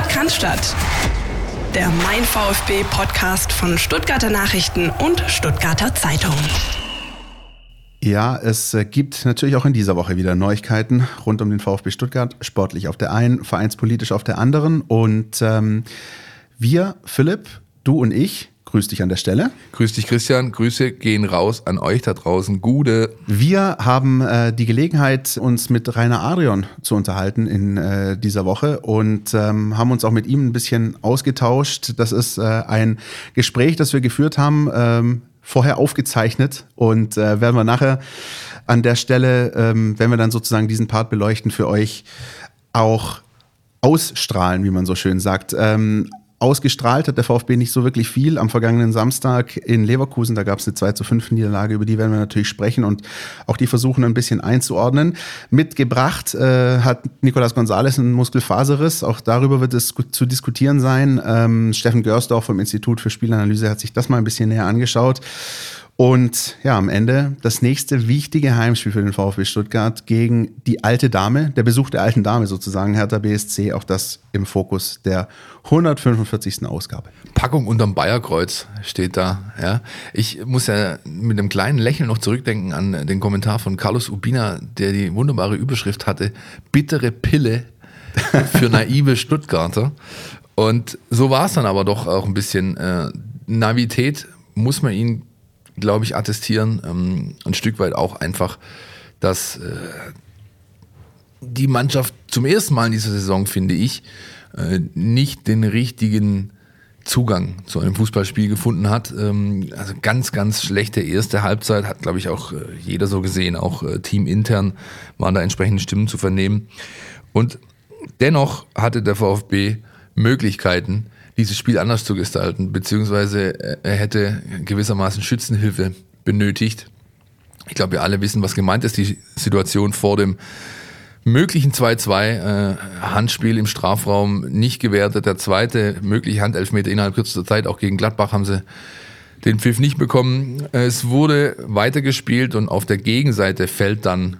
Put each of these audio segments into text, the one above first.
Sport kann Der Mein VfB Podcast von Stuttgarter Nachrichten und Stuttgarter Zeitung. Ja, es äh, gibt natürlich auch in dieser Woche wieder Neuigkeiten rund um den VfB Stuttgart, sportlich auf der einen, vereinspolitisch auf der anderen. Und ähm, wir, Philipp, du und ich, Grüß dich an der Stelle. Grüß dich, Christian. Grüße gehen raus an euch da draußen. Gude. Wir haben äh, die Gelegenheit, uns mit Rainer Adrian zu unterhalten in äh, dieser Woche und ähm, haben uns auch mit ihm ein bisschen ausgetauscht. Das ist äh, ein Gespräch, das wir geführt haben, ähm, vorher aufgezeichnet und äh, werden wir nachher an der Stelle, ähm, wenn wir dann sozusagen diesen Part beleuchten, für euch auch ausstrahlen, wie man so schön sagt. Ähm, Ausgestrahlt hat der VfB nicht so wirklich viel. Am vergangenen Samstag in Leverkusen, da gab es eine 2 zu 5 Niederlage, über die werden wir natürlich sprechen und auch die versuchen ein bisschen einzuordnen. Mitgebracht äh, hat Nicolas Gonzalez einen Muskelfaserriss. Auch darüber wird es zu diskutieren sein. Ähm, Steffen Görsdorf vom Institut für Spielanalyse hat sich das mal ein bisschen näher angeschaut. Und ja, am Ende das nächste wichtige Heimspiel für den VfB Stuttgart gegen die alte Dame, der Besuch der alten Dame sozusagen, Hertha BSC, auch das im Fokus der 145. Ausgabe. Packung unterm Bayerkreuz steht da. Ja. Ich muss ja mit einem kleinen Lächeln noch zurückdenken an den Kommentar von Carlos Ubina, der die wunderbare Überschrift hatte, bittere Pille für naive Stuttgarter. Und so war es dann aber doch auch ein bisschen. Äh, Navität muss man ihnen glaube ich, attestieren. Ähm, ein Stück weit auch einfach, dass äh, die Mannschaft zum ersten Mal in dieser Saison, finde ich, äh, nicht den richtigen Zugang zu einem Fußballspiel gefunden hat. Ähm, also ganz, ganz schlechte erste Halbzeit, hat, glaube ich, auch äh, jeder so gesehen, auch äh, teamintern waren da entsprechende Stimmen zu vernehmen. Und dennoch hatte der VfB Möglichkeiten, dieses Spiel anders zu gestalten, beziehungsweise äh, er hätte gewissermaßen Schützenhilfe benötigt. Ich glaube, wir alle wissen, was gemeint ist. Die Situation vor dem möglichen 2-2 äh, Handspiel im Strafraum nicht gewertet. Der zweite mögliche Handelfmeter innerhalb kürzester Zeit, auch gegen Gladbach haben sie den Pfiff nicht bekommen. Es wurde weitergespielt und auf der Gegenseite fällt dann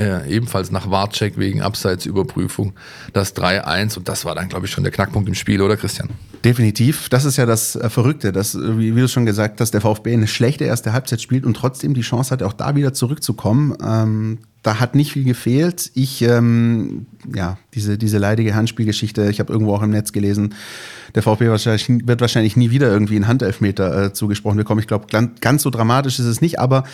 äh, ebenfalls nach Wartcheck wegen Abseitsüberprüfung das 3-1 und das war dann, glaube ich, schon der Knackpunkt im Spiel, oder Christian? Definitiv. Das ist ja das äh, Verrückte, dass, wie, wie, du schon gesagt hast, der VfB eine schlechte erste Halbzeit spielt und trotzdem die Chance hat, auch da wieder zurückzukommen. Ähm, da hat nicht viel gefehlt. Ich, ähm, ja, diese, diese leidige Handspielgeschichte, ich habe irgendwo auch im Netz gelesen, der VfB wahrscheinlich, wird wahrscheinlich nie wieder irgendwie einen Handelfmeter äh, zugesprochen bekommen. Ich glaube, ganz so dramatisch ist es nicht, aber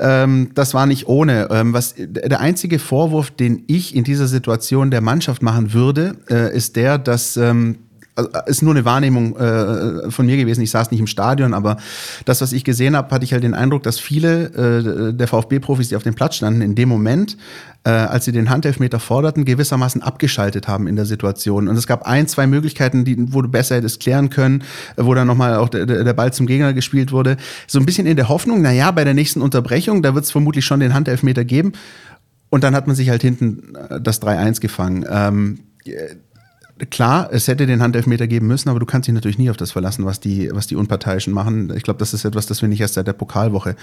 ähm, das war nicht ohne. Ähm, was, der einzige Vorwurf, den ich in dieser Situation der Mannschaft machen würde, äh, ist der, dass ähm, also äh, ist nur eine Wahrnehmung äh, von mir gewesen. Ich saß nicht im Stadion, aber das, was ich gesehen habe, hatte ich halt den Eindruck, dass viele äh, der VfB-Profis, die auf dem Platz standen, in dem Moment, äh, als sie den Handelfmeter forderten, gewissermaßen abgeschaltet haben in der Situation. Und es gab ein, zwei Möglichkeiten, die, wo du besser hättest klären können, wo dann nochmal auch der, der Ball zum Gegner gespielt wurde. So ein bisschen in der Hoffnung, na ja, bei der nächsten Unterbrechung, da wird es vermutlich schon den Handelfmeter geben. Und dann hat man sich halt hinten äh, das 3-1 gefangen. Ähm, klar, es hätte den Handelfmeter geben müssen, aber du kannst dich natürlich nie auf das verlassen, was die, was die Unparteiischen machen. Ich glaube, das ist etwas, das wir nicht erst seit der Pokalwoche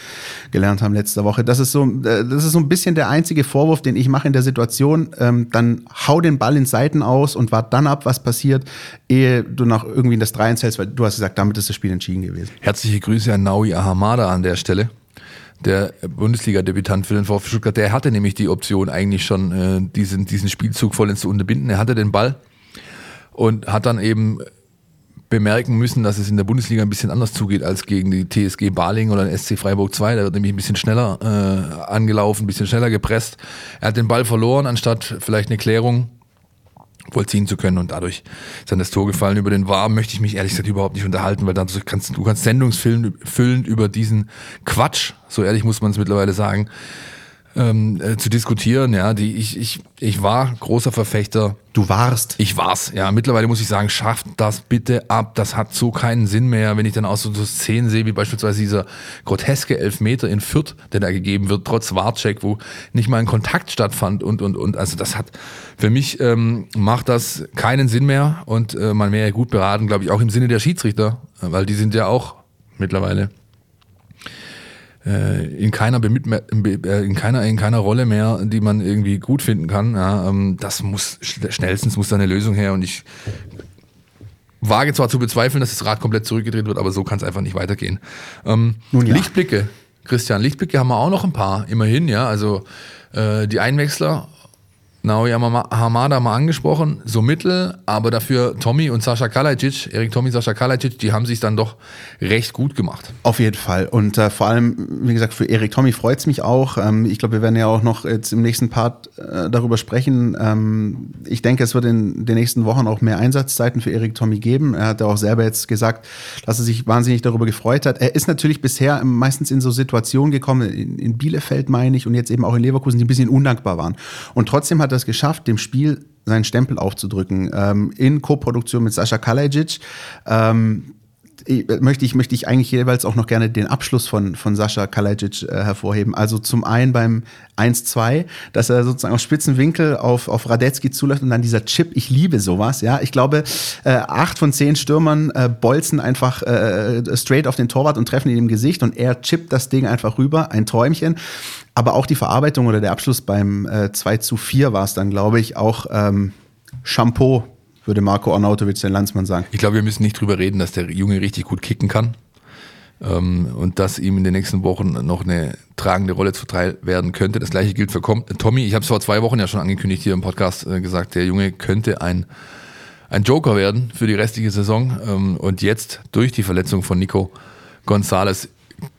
gelernt haben letzte Woche. Das ist so, äh, das ist so ein bisschen der einzige Vorwurf, den ich mache in der Situation. Ähm, dann hau den Ball in Seiten aus und wart dann ab, was passiert, ehe du noch irgendwie in das 3 hältst, weil du hast gesagt, damit ist das Spiel entschieden gewesen. Herzliche Grüße an Naui Ahamada an der Stelle der Bundesliga-Debütant für den VfB Stuttgart, der hatte nämlich die Option eigentlich schon, äh, diesen, diesen Spielzug vollends zu unterbinden. Er hatte den Ball, und hat dann eben bemerken müssen, dass es in der Bundesliga ein bisschen anders zugeht als gegen die TSG Baling oder den SC Freiburg 2. Da wird nämlich ein bisschen schneller äh, angelaufen, ein bisschen schneller gepresst. Er hat den Ball verloren, anstatt vielleicht eine Klärung vollziehen zu können und dadurch ist dann das Tor gefallen. Über den War möchte ich mich ehrlich gesagt überhaupt nicht unterhalten, weil dann kannst du kannst Sendungsfilm füllen über diesen Quatsch, so ehrlich muss man es mittlerweile sagen, ähm, äh, zu diskutieren. Ja, die ich, ich, ich war großer Verfechter. Du warst. Ich war's. Ja, mittlerweile muss ich sagen, schafft das bitte ab. Das hat so keinen Sinn mehr, wenn ich dann auch so, so Szenen sehe, wie beispielsweise dieser groteske Elfmeter in Fürth, der da gegeben wird, trotz Warcheck, wo nicht mal ein Kontakt stattfand und und und. Also das hat für mich ähm, macht das keinen Sinn mehr und äh, man wäre gut beraten, glaube ich, auch im Sinne der Schiedsrichter, weil die sind ja auch mittlerweile äh, in keiner, äh, in keiner in keiner Rolle mehr, die man irgendwie gut finden kann. Ja, ähm, das muss schnellstens muss da eine Lösung her und ich wage zwar zu bezweifeln, dass das Rad komplett zurückgedreht wird, aber so kann es einfach nicht weitergehen. Ähm, Nun ja. Lichtblicke, Christian, Lichtblicke haben wir auch noch ein paar, immerhin, ja. Also äh, die Einwechsler Naoya Hamada mal angesprochen, so mittel, aber dafür Tommy und Sascha Kalajic, Erik Tommy, Sascha Kalajic, die haben sich dann doch recht gut gemacht. Auf jeden Fall. Und äh, vor allem, wie gesagt, für Erik Tommy freut es mich auch. Ähm, ich glaube, wir werden ja auch noch jetzt im nächsten Part äh, darüber sprechen. Ähm, ich denke, es wird in den nächsten Wochen auch mehr Einsatzzeiten für Erik Tommy geben. Er hat ja auch selber jetzt gesagt, dass er sich wahnsinnig darüber gefreut hat. Er ist natürlich bisher meistens in so Situationen gekommen, in, in Bielefeld meine ich, und jetzt eben auch in Leverkusen, die ein bisschen undankbar waren. Und trotzdem hat hat es geschafft, dem Spiel seinen Stempel aufzudrücken. Ähm, in Koproduktion mit Sascha Kalajic. Ähm, möchte ich, möchte ich eigentlich jeweils auch noch gerne den Abschluss von, von Sascha Kalajic äh, hervorheben. Also zum einen beim 1-2, dass er sozusagen aus spitzen Winkel auf, auf Radetzky zuläuft und dann dieser Chip, ich liebe sowas, ja. Ich glaube, äh, acht von zehn Stürmern äh, bolzen einfach äh, straight auf den Torwart und treffen ihn im Gesicht und er chippt das Ding einfach rüber, ein Träumchen. Aber auch die Verarbeitung oder der Abschluss beim äh, 2 zu 4 war es dann, glaube ich, auch ähm, Shampoo, würde Marco Arnautovic, der Landsmann, sagen. Ich glaube, wir müssen nicht drüber reden, dass der Junge richtig gut kicken kann. Ähm, und dass ihm in den nächsten Wochen noch eine tragende Rolle zuteil werden könnte. Das gleiche gilt für Tommy. Ich habe es vor zwei Wochen ja schon angekündigt hier im Podcast äh, gesagt, der Junge könnte ein, ein Joker werden für die restliche Saison. Ähm, und jetzt durch die Verletzung von Nico Gonzalez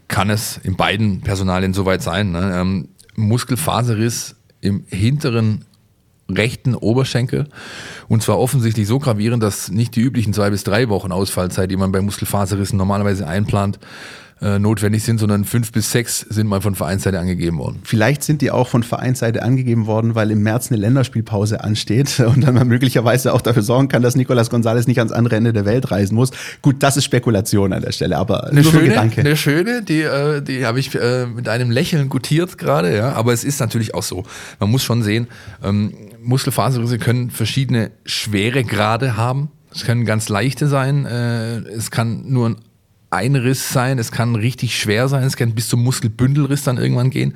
kann es in beiden Personalien soweit sein. Ne? Ähm, Muskelfaserriss im hinteren rechten Oberschenkel und zwar offensichtlich so gravierend, dass nicht die üblichen zwei bis drei Wochen Ausfallzeit, die man bei Muskelfaserrissen normalerweise einplant, äh, notwendig sind, sondern fünf bis sechs sind mal von Vereinsseite angegeben worden. Vielleicht sind die auch von Vereinsseite angegeben worden, weil im März eine Länderspielpause ansteht und dann man möglicherweise auch dafür sorgen kann, dass Nicolas Gonzalez nicht ans andere Ende der Welt reisen muss. Gut, das ist Spekulation an der Stelle, aber eine schöne, Gedanke. Eine schöne, die, äh, die habe ich äh, mit einem Lächeln gutiert gerade, ja. Aber es ist natürlich auch so. Man muss schon sehen, ähm, Muskelfaserrisse können verschiedene schwere Grade haben. Es können ganz leichte sein. es kann nur ein ein Riss sein, es kann richtig schwer sein, es kann bis zum Muskelbündelriss dann irgendwann gehen.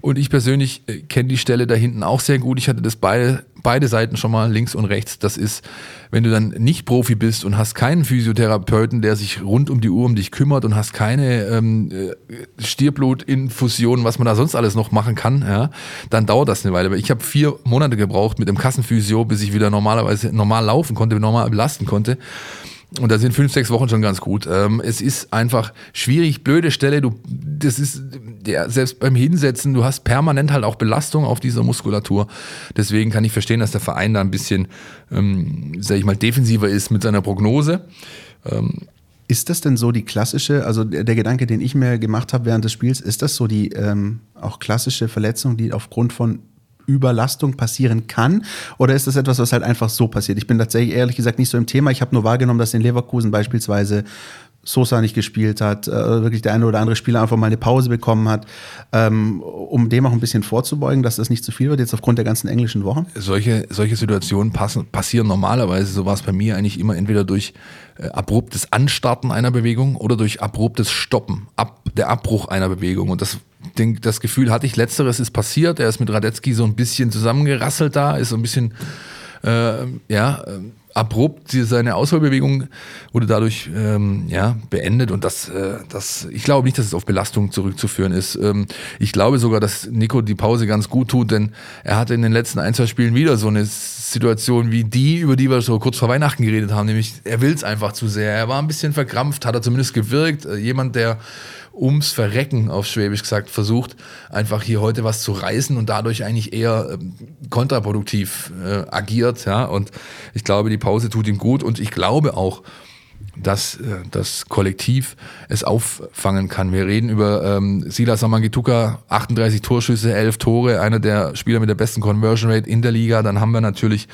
Und ich persönlich äh, kenne die Stelle da hinten auch sehr gut. Ich hatte das beide, beide Seiten schon mal, links und rechts. Das ist, wenn du dann nicht Profi bist und hast keinen Physiotherapeuten, der sich rund um die Uhr um dich kümmert und hast keine ähm, äh, Stierblutinfusion, was man da sonst alles noch machen kann, ja, dann dauert das eine Weile. Aber ich habe vier Monate gebraucht mit dem Kassenphysio, bis ich wieder normalerweise normal laufen konnte, normal belasten konnte. Und da sind fünf, sechs Wochen schon ganz gut. Ähm, es ist einfach schwierig, blöde Stelle. Du, das ist, ja, selbst beim Hinsetzen, du hast permanent halt auch Belastung auf dieser Muskulatur. Deswegen kann ich verstehen, dass der Verein da ein bisschen, ähm, sag ich mal, defensiver ist mit seiner Prognose. Ähm, ist das denn so die klassische, also der, Gedanke, den ich mir gemacht habe während des Spiels, ist das so die ähm, auch klassische Verletzung, die aufgrund von Überlastung passieren kann? Oder ist das etwas, was halt einfach so passiert? Ich bin tatsächlich ehrlich gesagt nicht so im Thema. Ich habe nur wahrgenommen, dass in Leverkusen beispielsweise Sosa nicht gespielt hat, äh, wirklich der eine oder andere Spieler einfach mal eine Pause bekommen hat, ähm, um dem auch ein bisschen vorzubeugen, dass das nicht zu viel wird, jetzt aufgrund der ganzen englischen Wochen? Solche, solche Situationen passen, passieren normalerweise, so war es bei mir eigentlich immer entweder durch äh, abruptes Anstarten einer Bewegung oder durch abruptes Stoppen, ab, der Abbruch einer Bewegung. Und das den, das Gefühl hatte ich, letzteres ist passiert. Er ist mit Radetzky so ein bisschen zusammengerasselt da, ist so ein bisschen, äh, ja, äh, abrupt. Seine Ausholbewegung wurde dadurch ähm, ja, beendet und das, äh, das, ich glaube nicht, dass es auf Belastung zurückzuführen ist. Ähm, ich glaube sogar, dass Nico die Pause ganz gut tut, denn er hatte in den letzten ein, zwei Spielen wieder so eine Situation wie die, über die wir so kurz vor Weihnachten geredet haben, nämlich er will es einfach zu sehr. Er war ein bisschen verkrampft, hat er zumindest gewirkt. Äh, jemand, der ums Verrecken auf Schwäbisch gesagt versucht, einfach hier heute was zu reißen und dadurch eigentlich eher ähm, kontraproduktiv äh, agiert. Ja? Und ich glaube, die Pause tut ihm gut und ich glaube auch, dass äh, das Kollektiv es auffangen kann. Wir reden über ähm, Silas Samangituka, 38 Torschüsse, 11 Tore, einer der Spieler mit der besten Conversion Rate in der Liga. Dann haben wir natürlich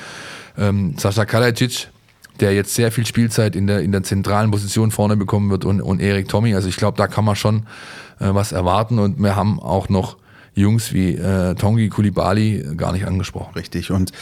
ähm, Sascha Kalajic, der jetzt sehr viel Spielzeit in der, in der zentralen Position vorne bekommen wird und, und Erik Tommy. Also ich glaube, da kann man schon äh, was erwarten und wir haben auch noch Jungs wie äh, Tongi Kulibali gar nicht angesprochen. Richtig und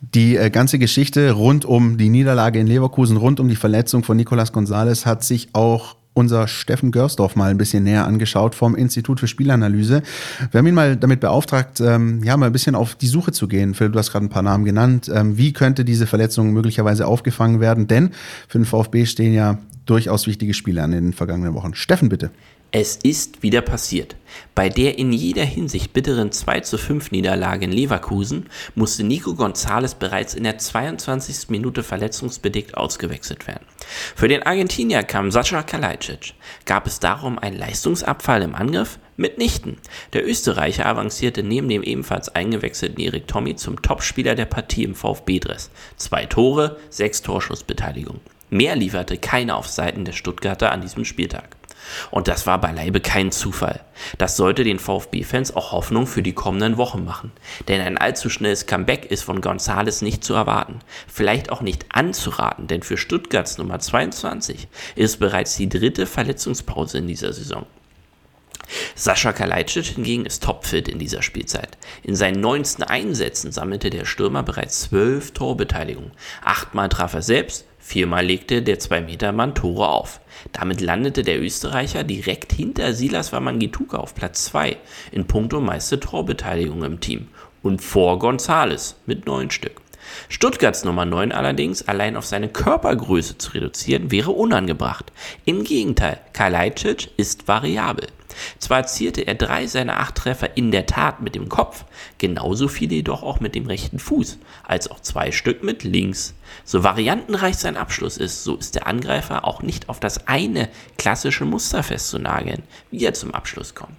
die äh, ganze Geschichte rund um die Niederlage in Leverkusen, rund um die Verletzung von Nicolas Gonzalez hat sich auch unser Steffen Görsdorf mal ein bisschen näher angeschaut vom Institut für Spielanalyse. Wir haben ihn mal damit beauftragt, ähm, ja, mal ein bisschen auf die Suche zu gehen. Philipp, du hast gerade ein paar Namen genannt. Ähm, wie könnte diese Verletzung möglicherweise aufgefangen werden? Denn für den VfB stehen ja durchaus wichtige Spiele an in den vergangenen Wochen. Steffen, bitte. Es ist wieder passiert. Bei der in jeder Hinsicht bitteren 2 zu 5 Niederlage in Leverkusen musste Nico González bereits in der 22. Minute verletzungsbedingt ausgewechselt werden. Für den Argentinier kam Sascha Kalajdzic. Gab es darum einen Leistungsabfall im Angriff? Mitnichten. Der Österreicher avancierte neben dem ebenfalls eingewechselten Erik Tommy zum Topspieler der Partie im VfB-Dress. Zwei Tore, sechs Torschussbeteiligung. Mehr lieferte keiner auf Seiten der Stuttgarter an diesem Spieltag. Und das war beileibe kein Zufall. Das sollte den VfB-Fans auch Hoffnung für die kommenden Wochen machen. Denn ein allzu schnelles Comeback ist von Gonzales nicht zu erwarten. Vielleicht auch nicht anzuraten, denn für Stuttgarts Nummer 22 ist bereits die dritte Verletzungspause in dieser Saison. Sascha Kalajdzic hingegen ist topfit in dieser Spielzeit. In seinen 19 Einsätzen sammelte der Stürmer bereits 12 Torbeteiligungen. Achtmal traf er selbst, viermal legte der 2-Meter-Mann Tore auf. Damit landete der Österreicher direkt hinter Silas Wamangituka auf Platz 2 in puncto meiste Torbeteiligung im Team und vor Gonzales mit 9 Stück. Stuttgarts Nummer 9 allerdings allein auf seine Körpergröße zu reduzieren, wäre unangebracht. Im Gegenteil, Kalajdzic ist variabel. Zwar erzielte er drei seiner acht Treffer in der Tat mit dem Kopf, genauso viele jedoch auch mit dem rechten Fuß, als auch zwei Stück mit links. So variantenreich sein Abschluss ist, so ist der Angreifer auch nicht auf das eine klassische Muster festzunageln, wie er zum Abschluss kommt.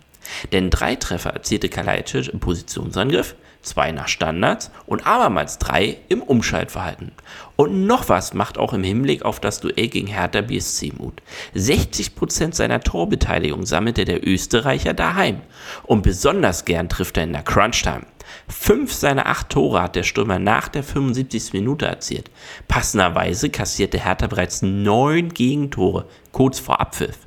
Denn drei Treffer erzielte Kalajdzic im Positionsangriff, zwei nach Standards und abermals drei im Umschaltverhalten. Und noch was macht auch im Hinblick auf das Duell gegen Hertha BSC Mut. 60% seiner Torbeteiligung sammelte der Österreicher daheim. Und besonders gern trifft er in der Crunch-Time. Fünf seiner acht Tore hat der Stürmer nach der 75. Minute erzielt. Passenderweise kassierte Hertha bereits neun Gegentore kurz vor Abpfiff.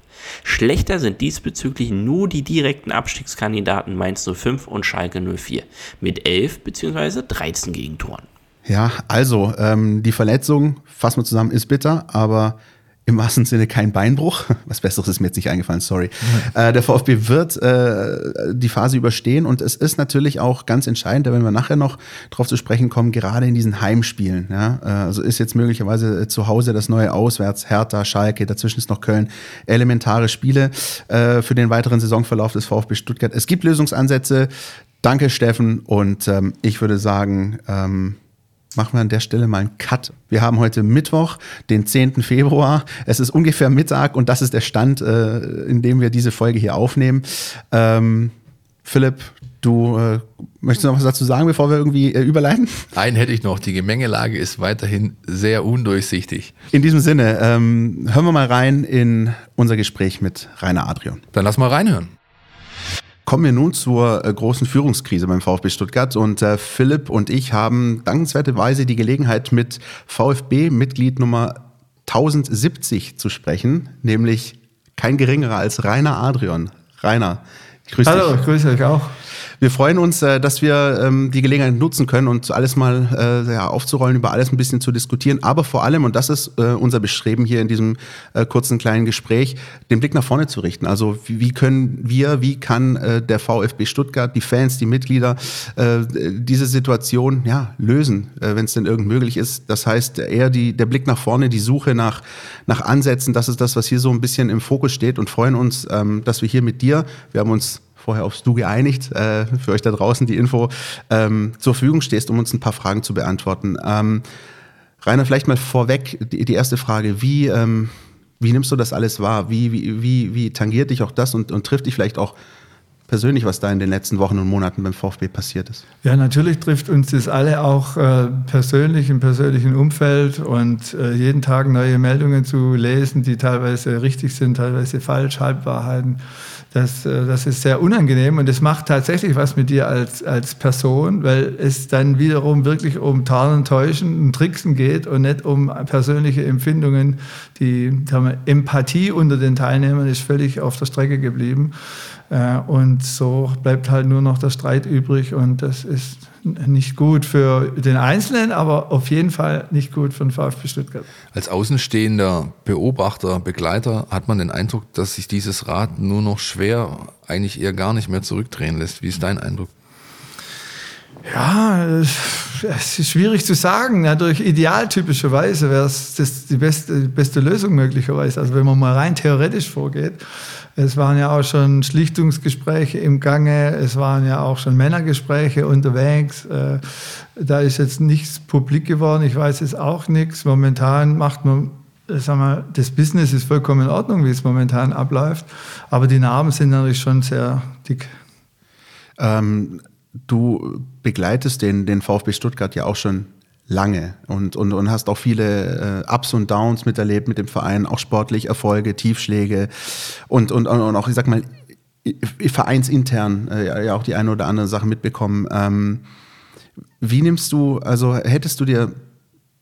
Schlechter sind diesbezüglich nur die direkten Abstiegskandidaten Mainz 05 und Schalke 04 mit 11 bzw. 13 Gegentoren. Ja, also ähm, die Verletzung, fassen wir zusammen, ist bitter, aber im wahrsten Sinne kein Beinbruch. Was Besseres ist mir jetzt nicht eingefallen, sorry. Äh, der VfB wird äh, die Phase überstehen und es ist natürlich auch ganz entscheidend, da werden wir nachher noch drauf zu sprechen kommen, gerade in diesen Heimspielen. Ja? Äh, also ist jetzt möglicherweise zu Hause das neue Auswärts, Hertha, Schalke, dazwischen ist noch Köln. Elementare Spiele äh, für den weiteren Saisonverlauf des VfB Stuttgart. Es gibt Lösungsansätze. Danke, Steffen. Und ähm, ich würde sagen, ähm, machen wir an der Stelle mal einen Cut. Wir haben heute Mittwoch, den 10. Februar. Es ist ungefähr Mittag und das ist der Stand, äh, in dem wir diese Folge hier aufnehmen. Ähm, Philipp, du äh, möchtest noch was dazu sagen, bevor wir irgendwie äh, überleiten? Einen hätte ich noch. Die Gemengelage ist weiterhin sehr undurchsichtig. In diesem Sinne, ähm, hören wir mal rein in unser Gespräch mit Rainer Adrian. Dann lass mal reinhören. Kommen wir nun zur äh, großen Führungskrise beim VfB Stuttgart und äh, Philipp und ich haben dankenswerterweise die Gelegenheit mit VfB-Mitglied Nummer 1070 zu sprechen, nämlich kein geringerer als Rainer Adrian. Rainer, grüß Hallo, dich. Hallo, ich grüße euch auch. Wir freuen uns, äh, dass wir ähm, die Gelegenheit nutzen können und alles mal äh, ja, aufzurollen, über alles ein bisschen zu diskutieren. Aber vor allem, und das ist äh, unser Bestreben hier in diesem kurzen kleinen Gespräch, den Blick nach vorne zu richten. Also wie können wir, wie kann der VfB Stuttgart, die Fans, die Mitglieder diese Situation ja, lösen, wenn es denn irgend möglich ist. Das heißt eher die, der Blick nach vorne, die Suche nach, nach Ansätzen, das ist das, was hier so ein bisschen im Fokus steht und freuen uns, ähm, dass wir hier mit dir, wir haben uns vorher aufs Du geeinigt, äh, für euch da draußen die Info, ähm, zur Verfügung stehst, um uns ein paar Fragen zu beantworten. Ähm, Rainer, vielleicht mal vorweg die, die erste Frage, wie, ähm, wie nimmst du das alles wahr? Wie, wie, wie, wie tangiert dich auch das und, und trifft dich vielleicht auch persönlich, was da in den letzten Wochen und Monaten beim VfB passiert ist? Ja, natürlich trifft uns das alle auch äh, persönlich im persönlichen Umfeld und äh, jeden Tag neue Meldungen zu lesen, die teilweise richtig sind, teilweise falsch, Halbwahrheiten. Das, äh, das ist sehr unangenehm und es macht tatsächlich was mit dir als, als Person, weil es dann wiederum wirklich um Tarnen, Täuschen und Tricksen geht und nicht um persönliche Empfindungen. Die wir, Empathie unter den Teilnehmern ist völlig auf der Strecke geblieben. Äh, und so bleibt halt nur noch der Streit übrig und das ist nicht gut für den Einzelnen, aber auf jeden Fall nicht gut für den VfB Stuttgart. Als außenstehender Beobachter, Begleiter hat man den Eindruck, dass sich dieses Rad nur noch schwer, eigentlich eher gar nicht mehr zurückdrehen lässt. Wie ist dein Eindruck? Ja, es ist schwierig zu sagen. Natürlich idealtypischerweise wäre es die beste, beste Lösung möglicherweise. Also wenn man mal rein theoretisch vorgeht. Es waren ja auch schon Schlichtungsgespräche im Gange, es waren ja auch schon Männergespräche unterwegs. Äh, da ist jetzt nichts publik geworden, ich weiß jetzt auch nichts. Momentan macht man, sag mal, das Business ist vollkommen in Ordnung, wie es momentan abläuft, aber die Narben sind natürlich schon sehr dick. Ähm, du begleitest den, den VfB Stuttgart ja auch schon lange und, und, und hast auch viele äh, Ups und Downs miterlebt mit dem Verein, auch sportlich Erfolge, Tiefschläge und, und, und auch, ich sag mal, vereinsintern äh, ja auch die eine oder andere Sache mitbekommen. Ähm, wie nimmst du, also hättest du dir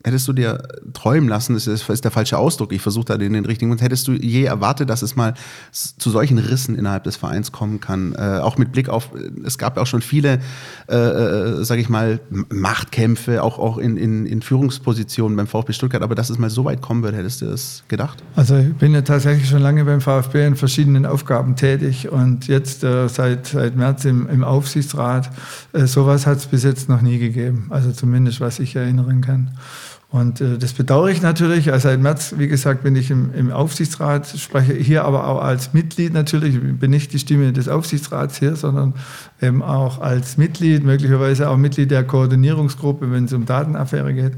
Hättest du dir träumen lassen, das ist, ist der falsche Ausdruck, ich versuche da den, den richtigen, und hättest du je erwartet, dass es mal zu solchen Rissen innerhalb des Vereins kommen kann? Äh, auch mit Blick auf, es gab ja auch schon viele, äh, äh sage ich mal, Machtkämpfe, auch, auch in, in, in Führungspositionen beim VfB Stuttgart, aber dass es mal so weit kommen würde, hättest du das gedacht? Also ich bin ja tatsächlich schon lange beim VfB in verschiedenen Aufgaben tätig und jetzt äh, seit, seit März im, im Aufsichtsrat. Äh, sowas hat es bis jetzt noch nie gegeben, also zumindest was ich erinnern kann. Und äh, das bedauere ich natürlich. Also seit März, wie gesagt, bin ich im, im, Aufsichtsrat, spreche hier aber auch als Mitglied natürlich. Ich bin nicht die Stimme des Aufsichtsrats hier, sondern eben auch als Mitglied, möglicherweise auch Mitglied der Koordinierungsgruppe, wenn es um Datenaffäre geht.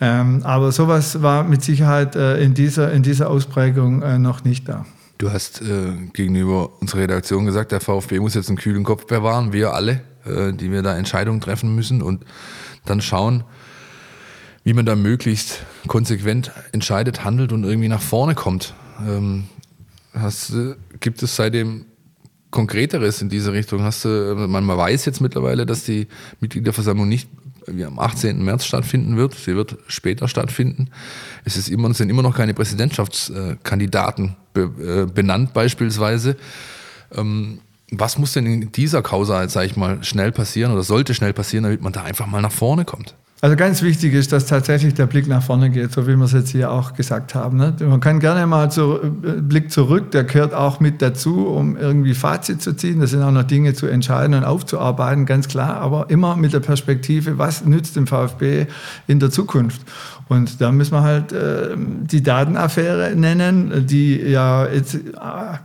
Ähm, aber sowas war mit Sicherheit äh, in, dieser, in dieser Ausprägung äh, noch nicht da. Du hast äh, gegenüber unserer Redaktion gesagt, der VfB muss jetzt einen kühlen Kopf bewahren, wir alle, äh, die wir da Entscheidungen treffen müssen und dann schauen, wie man da möglichst konsequent entscheidet, handelt und irgendwie nach vorne kommt. Ähm, hast, gibt es seitdem Konkreteres in diese Richtung? Hast du, man, weiß jetzt mittlerweile, dass die Mitgliederversammlung nicht wie am 18. März stattfinden wird. Sie wird später stattfinden. Es ist immer, sind immer noch keine Präsidentschaftskandidaten be, äh, benannt beispielsweise. Ähm, was muss denn in dieser Causa, sage ich mal, schnell passieren oder sollte schnell passieren, damit man da einfach mal nach vorne kommt? Also ganz wichtig ist, dass tatsächlich der Blick nach vorne geht, so wie wir es jetzt hier auch gesagt haben. Ne? Man kann gerne mal zu, äh, Blick zurück, der gehört auch mit dazu, um irgendwie Fazit zu ziehen. Das sind auch noch Dinge zu entscheiden und aufzuarbeiten, ganz klar, aber immer mit der Perspektive, was nützt dem VfB in der Zukunft? Und da müssen wir halt äh, die Datenaffäre nennen, die ja jetzt... Äh,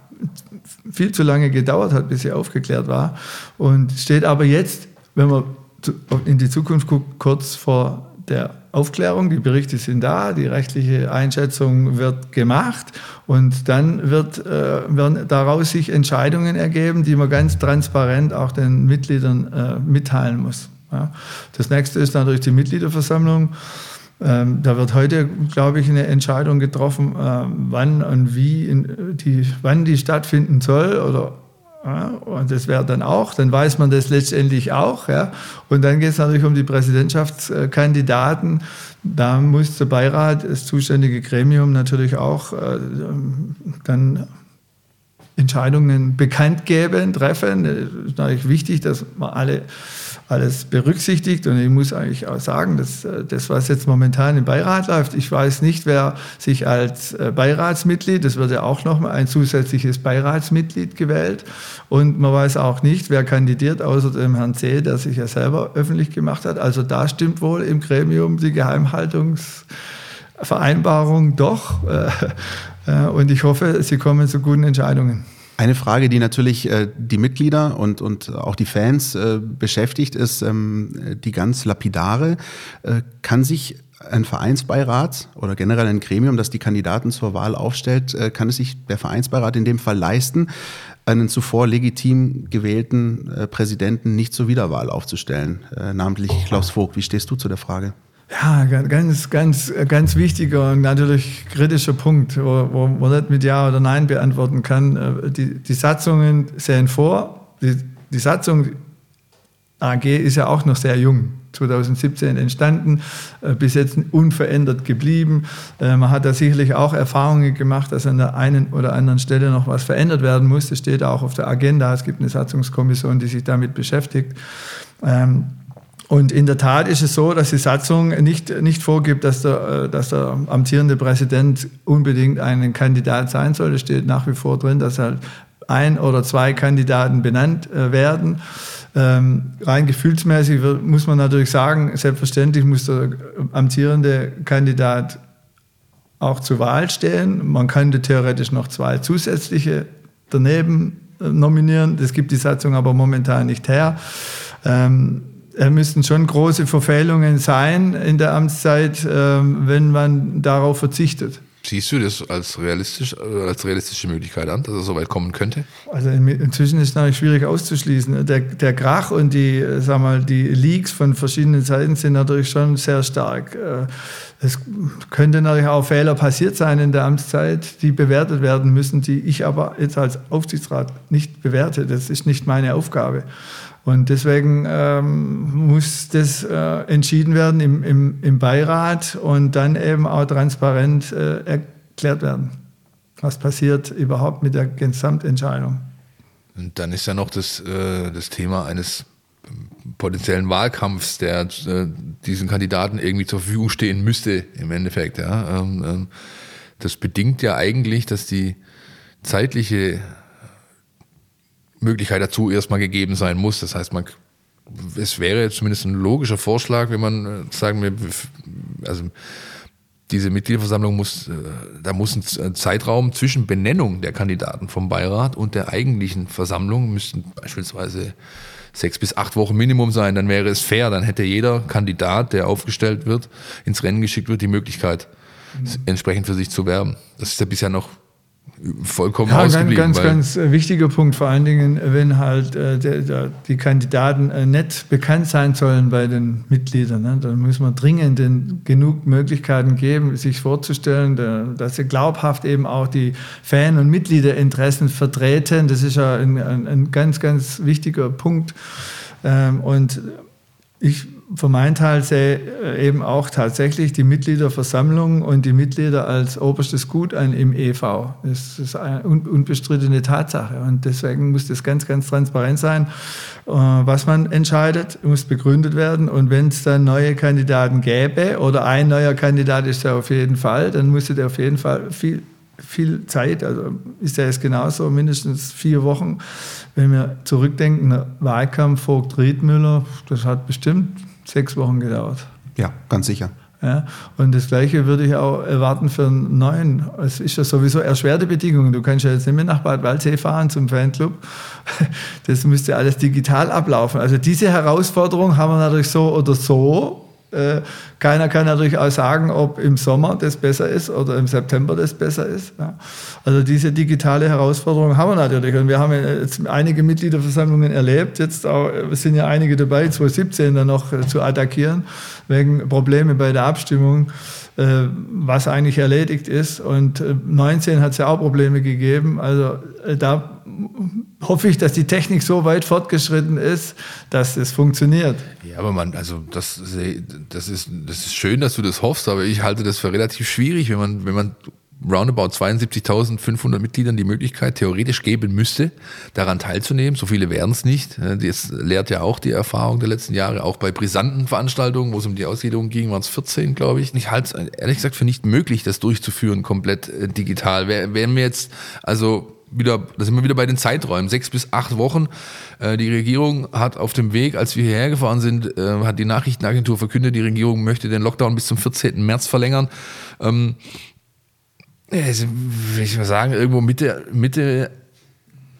viel zu lange gedauert hat, bis sie aufgeklärt war. Und steht aber jetzt, wenn man in die Zukunft guckt, kurz vor der Aufklärung. Die Berichte sind da, die rechtliche Einschätzung wird gemacht und dann wird, äh, werden daraus sich Entscheidungen ergeben, die man ganz transparent auch den Mitgliedern äh, mitteilen muss. Ja. Das nächste ist natürlich die Mitgliederversammlung. Ähm, da wird heute, glaube ich, eine Entscheidung getroffen, äh, wann und wie in, die, wann die stattfinden soll oder ja, und das wäre dann auch, dann weiß man das letztendlich auch. Ja. Und dann geht es natürlich um die Präsidentschaftskandidaten. Da muss der Beirat, das zuständige Gremium, natürlich auch äh, dann Entscheidungen bekannt geben, treffen. Es ist natürlich wichtig, dass man alle alles berücksichtigt. Und ich muss eigentlich auch sagen, dass äh, das, was jetzt momentan im Beirat läuft, ich weiß nicht, wer sich als äh, Beiratsmitglied, das wird ja auch nochmal ein zusätzliches Beiratsmitglied gewählt. Und man weiß auch nicht, wer kandidiert, außer dem Herrn C., der sich ja selber öffentlich gemacht hat. Also da stimmt wohl im Gremium die Geheimhaltungsvereinbarung doch. Äh, und ich hoffe, Sie kommen zu guten Entscheidungen. Eine Frage, die natürlich äh, die Mitglieder und, und auch die Fans äh, beschäftigt, ist ähm, die ganz lapidare. Äh, kann sich ein Vereinsbeirat oder generell ein Gremium, das die Kandidaten zur Wahl aufstellt, äh, kann es sich der Vereinsbeirat in dem Fall leisten, einen zuvor legitim gewählten äh, Präsidenten nicht zur Wiederwahl aufzustellen, äh, namentlich Klaus Vogt. Wie stehst du zu der Frage? Ja, ganz, ganz, ganz wichtiger und natürlich kritischer Punkt, wo, wo man nicht mit Ja oder Nein beantworten kann. Äh, die, die Satzungen sehen vor, die, die Satzung AG ist ja auch noch sehr jung. 2017 entstanden, äh, bis jetzt unverändert geblieben. Äh, man hat da sicherlich auch Erfahrungen gemacht, dass an der einen oder anderen Stelle noch was verändert werden muss. Das steht auch auf der Agenda. Es gibt eine Satzungskommission, die sich damit beschäftigt. Und in der Tat ist es so, dass die Satzung nicht, nicht vorgibt, dass der, äh, dass der amtierende Präsident unbedingt ein Kandidat sein soll. Es steht nach wie vor drin, dass halt ein oder zwei Kandidaten benannt äh, werden. Ähm, rein gefühlsmäßig muss man natürlich sagen, selbstverständlich muss der amtierende Kandidat auch zur Wahl stehen. Man könnte theoretisch noch zwei zusätzliche daneben äh, nominieren. Das gibt die Satzung aber momentan nicht her. Ähm, müssten schon große Verfehlungen sein in der Amtszeit, ähm, wenn man darauf verzichtet. Siehst du das als, realistisch, äh, als realistische Möglichkeit an, dass es so weit kommen könnte? Also inzwischen ist es natürlich schwierig auszuschließen. Der, der Krach und die, sag mal, die Leaks von verschiedenen Seiten sind natürlich schon sehr stark. Äh, es könnte natürlich auch Fehler passiert sein in der Amtszeit, die bewertet werden müssen, die ich aber jetzt als Aufsichtsrat nicht bewerte. Das ist nicht meine Aufgabe. Und deswegen ähm, muss das äh, entschieden werden im, im, im, Beirat und dann eben auch transparent äh, erklärt werden, was passiert überhaupt mit der Gesamtentscheidung. Und dann ist ja noch das, äh, das Thema eines potenziellen Wahlkampfs, der äh, diesen Kandidaten irgendwie zur Verfügung stehen müsste, im Endeffekt. Ja. Ähm, ähm, das bedingt ja eigentlich, dass die zeitliche Möglichkeit dazu erstmal gegeben sein muss. Das heißt, man, es wäre zumindest ein logischer Vorschlag, wenn man äh, sagen wir, also diese Mitgliederversammlung muss, äh, da muss ein Zeitraum zwischen Benennung der Kandidaten vom Beirat und der eigentlichen Versammlung müssten beispielsweise sechs bis acht Wochen Minimum sein, dann wäre es fair, dann hätte jeder Kandidat, der aufgestellt wird, ins Rennen geschickt wird, die Möglichkeit, mhm. entsprechend für sich zu werben. Das ist ja bisher noch vollkommen ja, ausgeblieben. Ganz, ganz, ganz wichtiger Punkt, vor allen Dingen, wenn halt äh, der, der, die Kandidaten äh, nicht bekannt sein sollen bei den Mitgliedern. Ne? Dann muss man dringend genug Möglichkeiten geben, sich vorzustellen, der, dass sie glaubhaft eben auch die Fan- und Mitgliederinteressen vertreten. Das ist ja ein, ein, ein ganz, ganz wichtiger Punkt. Ähm, und ich für meinen Teil sehe äh, eben auch tatsächlich die Mitgliederversammlung und die Mitglieder als oberstes Gut an im EV. Das ist eine unbestrittene Tatsache und deswegen muss das ganz, ganz transparent sein. Äh, was man entscheidet, muss begründet werden und wenn es dann neue Kandidaten gäbe oder ein neuer Kandidat ist er auf jeden Fall, dann müsste der auf jeden Fall viel viel Zeit, also ist ja jetzt genauso, mindestens vier Wochen. Wenn wir zurückdenken, Wahlkampf Vogt Riedmüller, das hat bestimmt sechs Wochen gedauert. Ja, ganz sicher. Ja, und das Gleiche würde ich auch erwarten für einen neuen. Es ist ja sowieso erschwerte Bedingungen. Du kannst ja jetzt nicht mehr nach Bad Waldsee fahren zum Fanclub. Das müsste alles digital ablaufen. Also diese Herausforderung haben wir natürlich so oder so äh, keiner kann natürlich auch sagen, ob im Sommer das besser ist oder im September das besser ist. Also diese digitale Herausforderung haben wir natürlich. Und wir haben jetzt einige Mitgliederversammlungen erlebt. Jetzt auch, sind ja einige dabei, 2017 dann noch äh, zu attackieren, wegen Probleme bei der Abstimmung äh, was eigentlich erledigt ist. Und 19 hat es ja auch Probleme gegeben. Also da hoffe ich, dass die Technik so weit fortgeschritten ist, dass es funktioniert. Ja, aber man, also das, das, ist, das ist schön, dass du das hoffst, aber ich halte das für relativ schwierig, wenn man, wenn man roundabout 72.500 Mitgliedern die Möglichkeit theoretisch geben müsste, daran teilzunehmen. So viele werden es nicht. Das lehrt ja auch die Erfahrung der letzten Jahre, auch bei brisanten Veranstaltungen, wo es um die Ausgliederung ging, waren es 14, glaube ich. Ich halte es ehrlich gesagt für nicht möglich, das durchzuführen, komplett äh, digital. Wenn wir jetzt, also wieder, da sind wir wieder bei den Zeiträumen, sechs bis acht Wochen. Äh, die Regierung hat auf dem Weg, als wir hierher gefahren sind, äh, hat die Nachrichtenagentur verkündet, die Regierung möchte den Lockdown bis zum 14. März verlängern. Ähm, ich mal sagen, irgendwo Mitte, Mitte,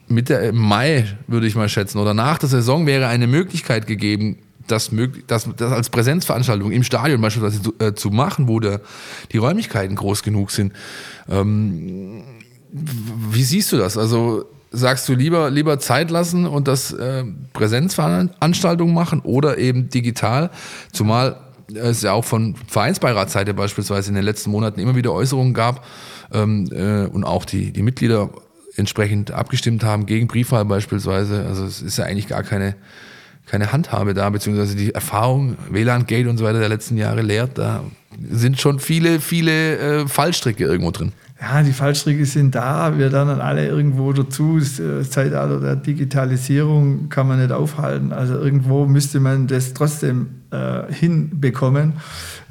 Mitte Mai würde ich mal schätzen oder nach der Saison wäre eine Möglichkeit gegeben, das, das, das als Präsenzveranstaltung im Stadion beispielsweise zu, äh, zu machen, wo der, die Räumlichkeiten groß genug sind. Ähm, wie siehst du das? Also sagst du lieber, lieber Zeit lassen und das äh, Präsenzveranstaltungen machen oder eben digital? Zumal es ja auch von Vereinsbeiratsseite beispielsweise in den letzten Monaten immer wieder Äußerungen gab ähm, äh, und auch die, die Mitglieder entsprechend abgestimmt haben gegen Briefwahl beispielsweise. Also es ist ja eigentlich gar keine, keine Handhabe da, beziehungsweise die Erfahrung, WLAN-Gate und so weiter der letzten Jahre lehrt, da sind schon viele, viele äh, Fallstricke irgendwo drin ja, die Fallstricke sind da, wir lernen alle irgendwo dazu. Das äh, Zeitalter der Digitalisierung kann man nicht aufhalten. Also irgendwo müsste man das trotzdem äh, hinbekommen.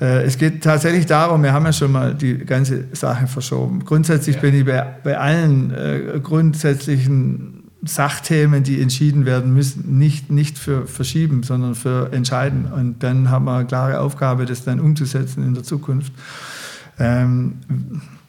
Äh, es geht tatsächlich darum, wir haben ja schon mal die ganze Sache verschoben. Grundsätzlich ja. bin ich bei, bei allen äh, grundsätzlichen Sachthemen, die entschieden werden müssen, nicht, nicht für verschieben, sondern für entscheiden. Und dann haben wir eine klare Aufgabe, das dann umzusetzen in der Zukunft. Ähm,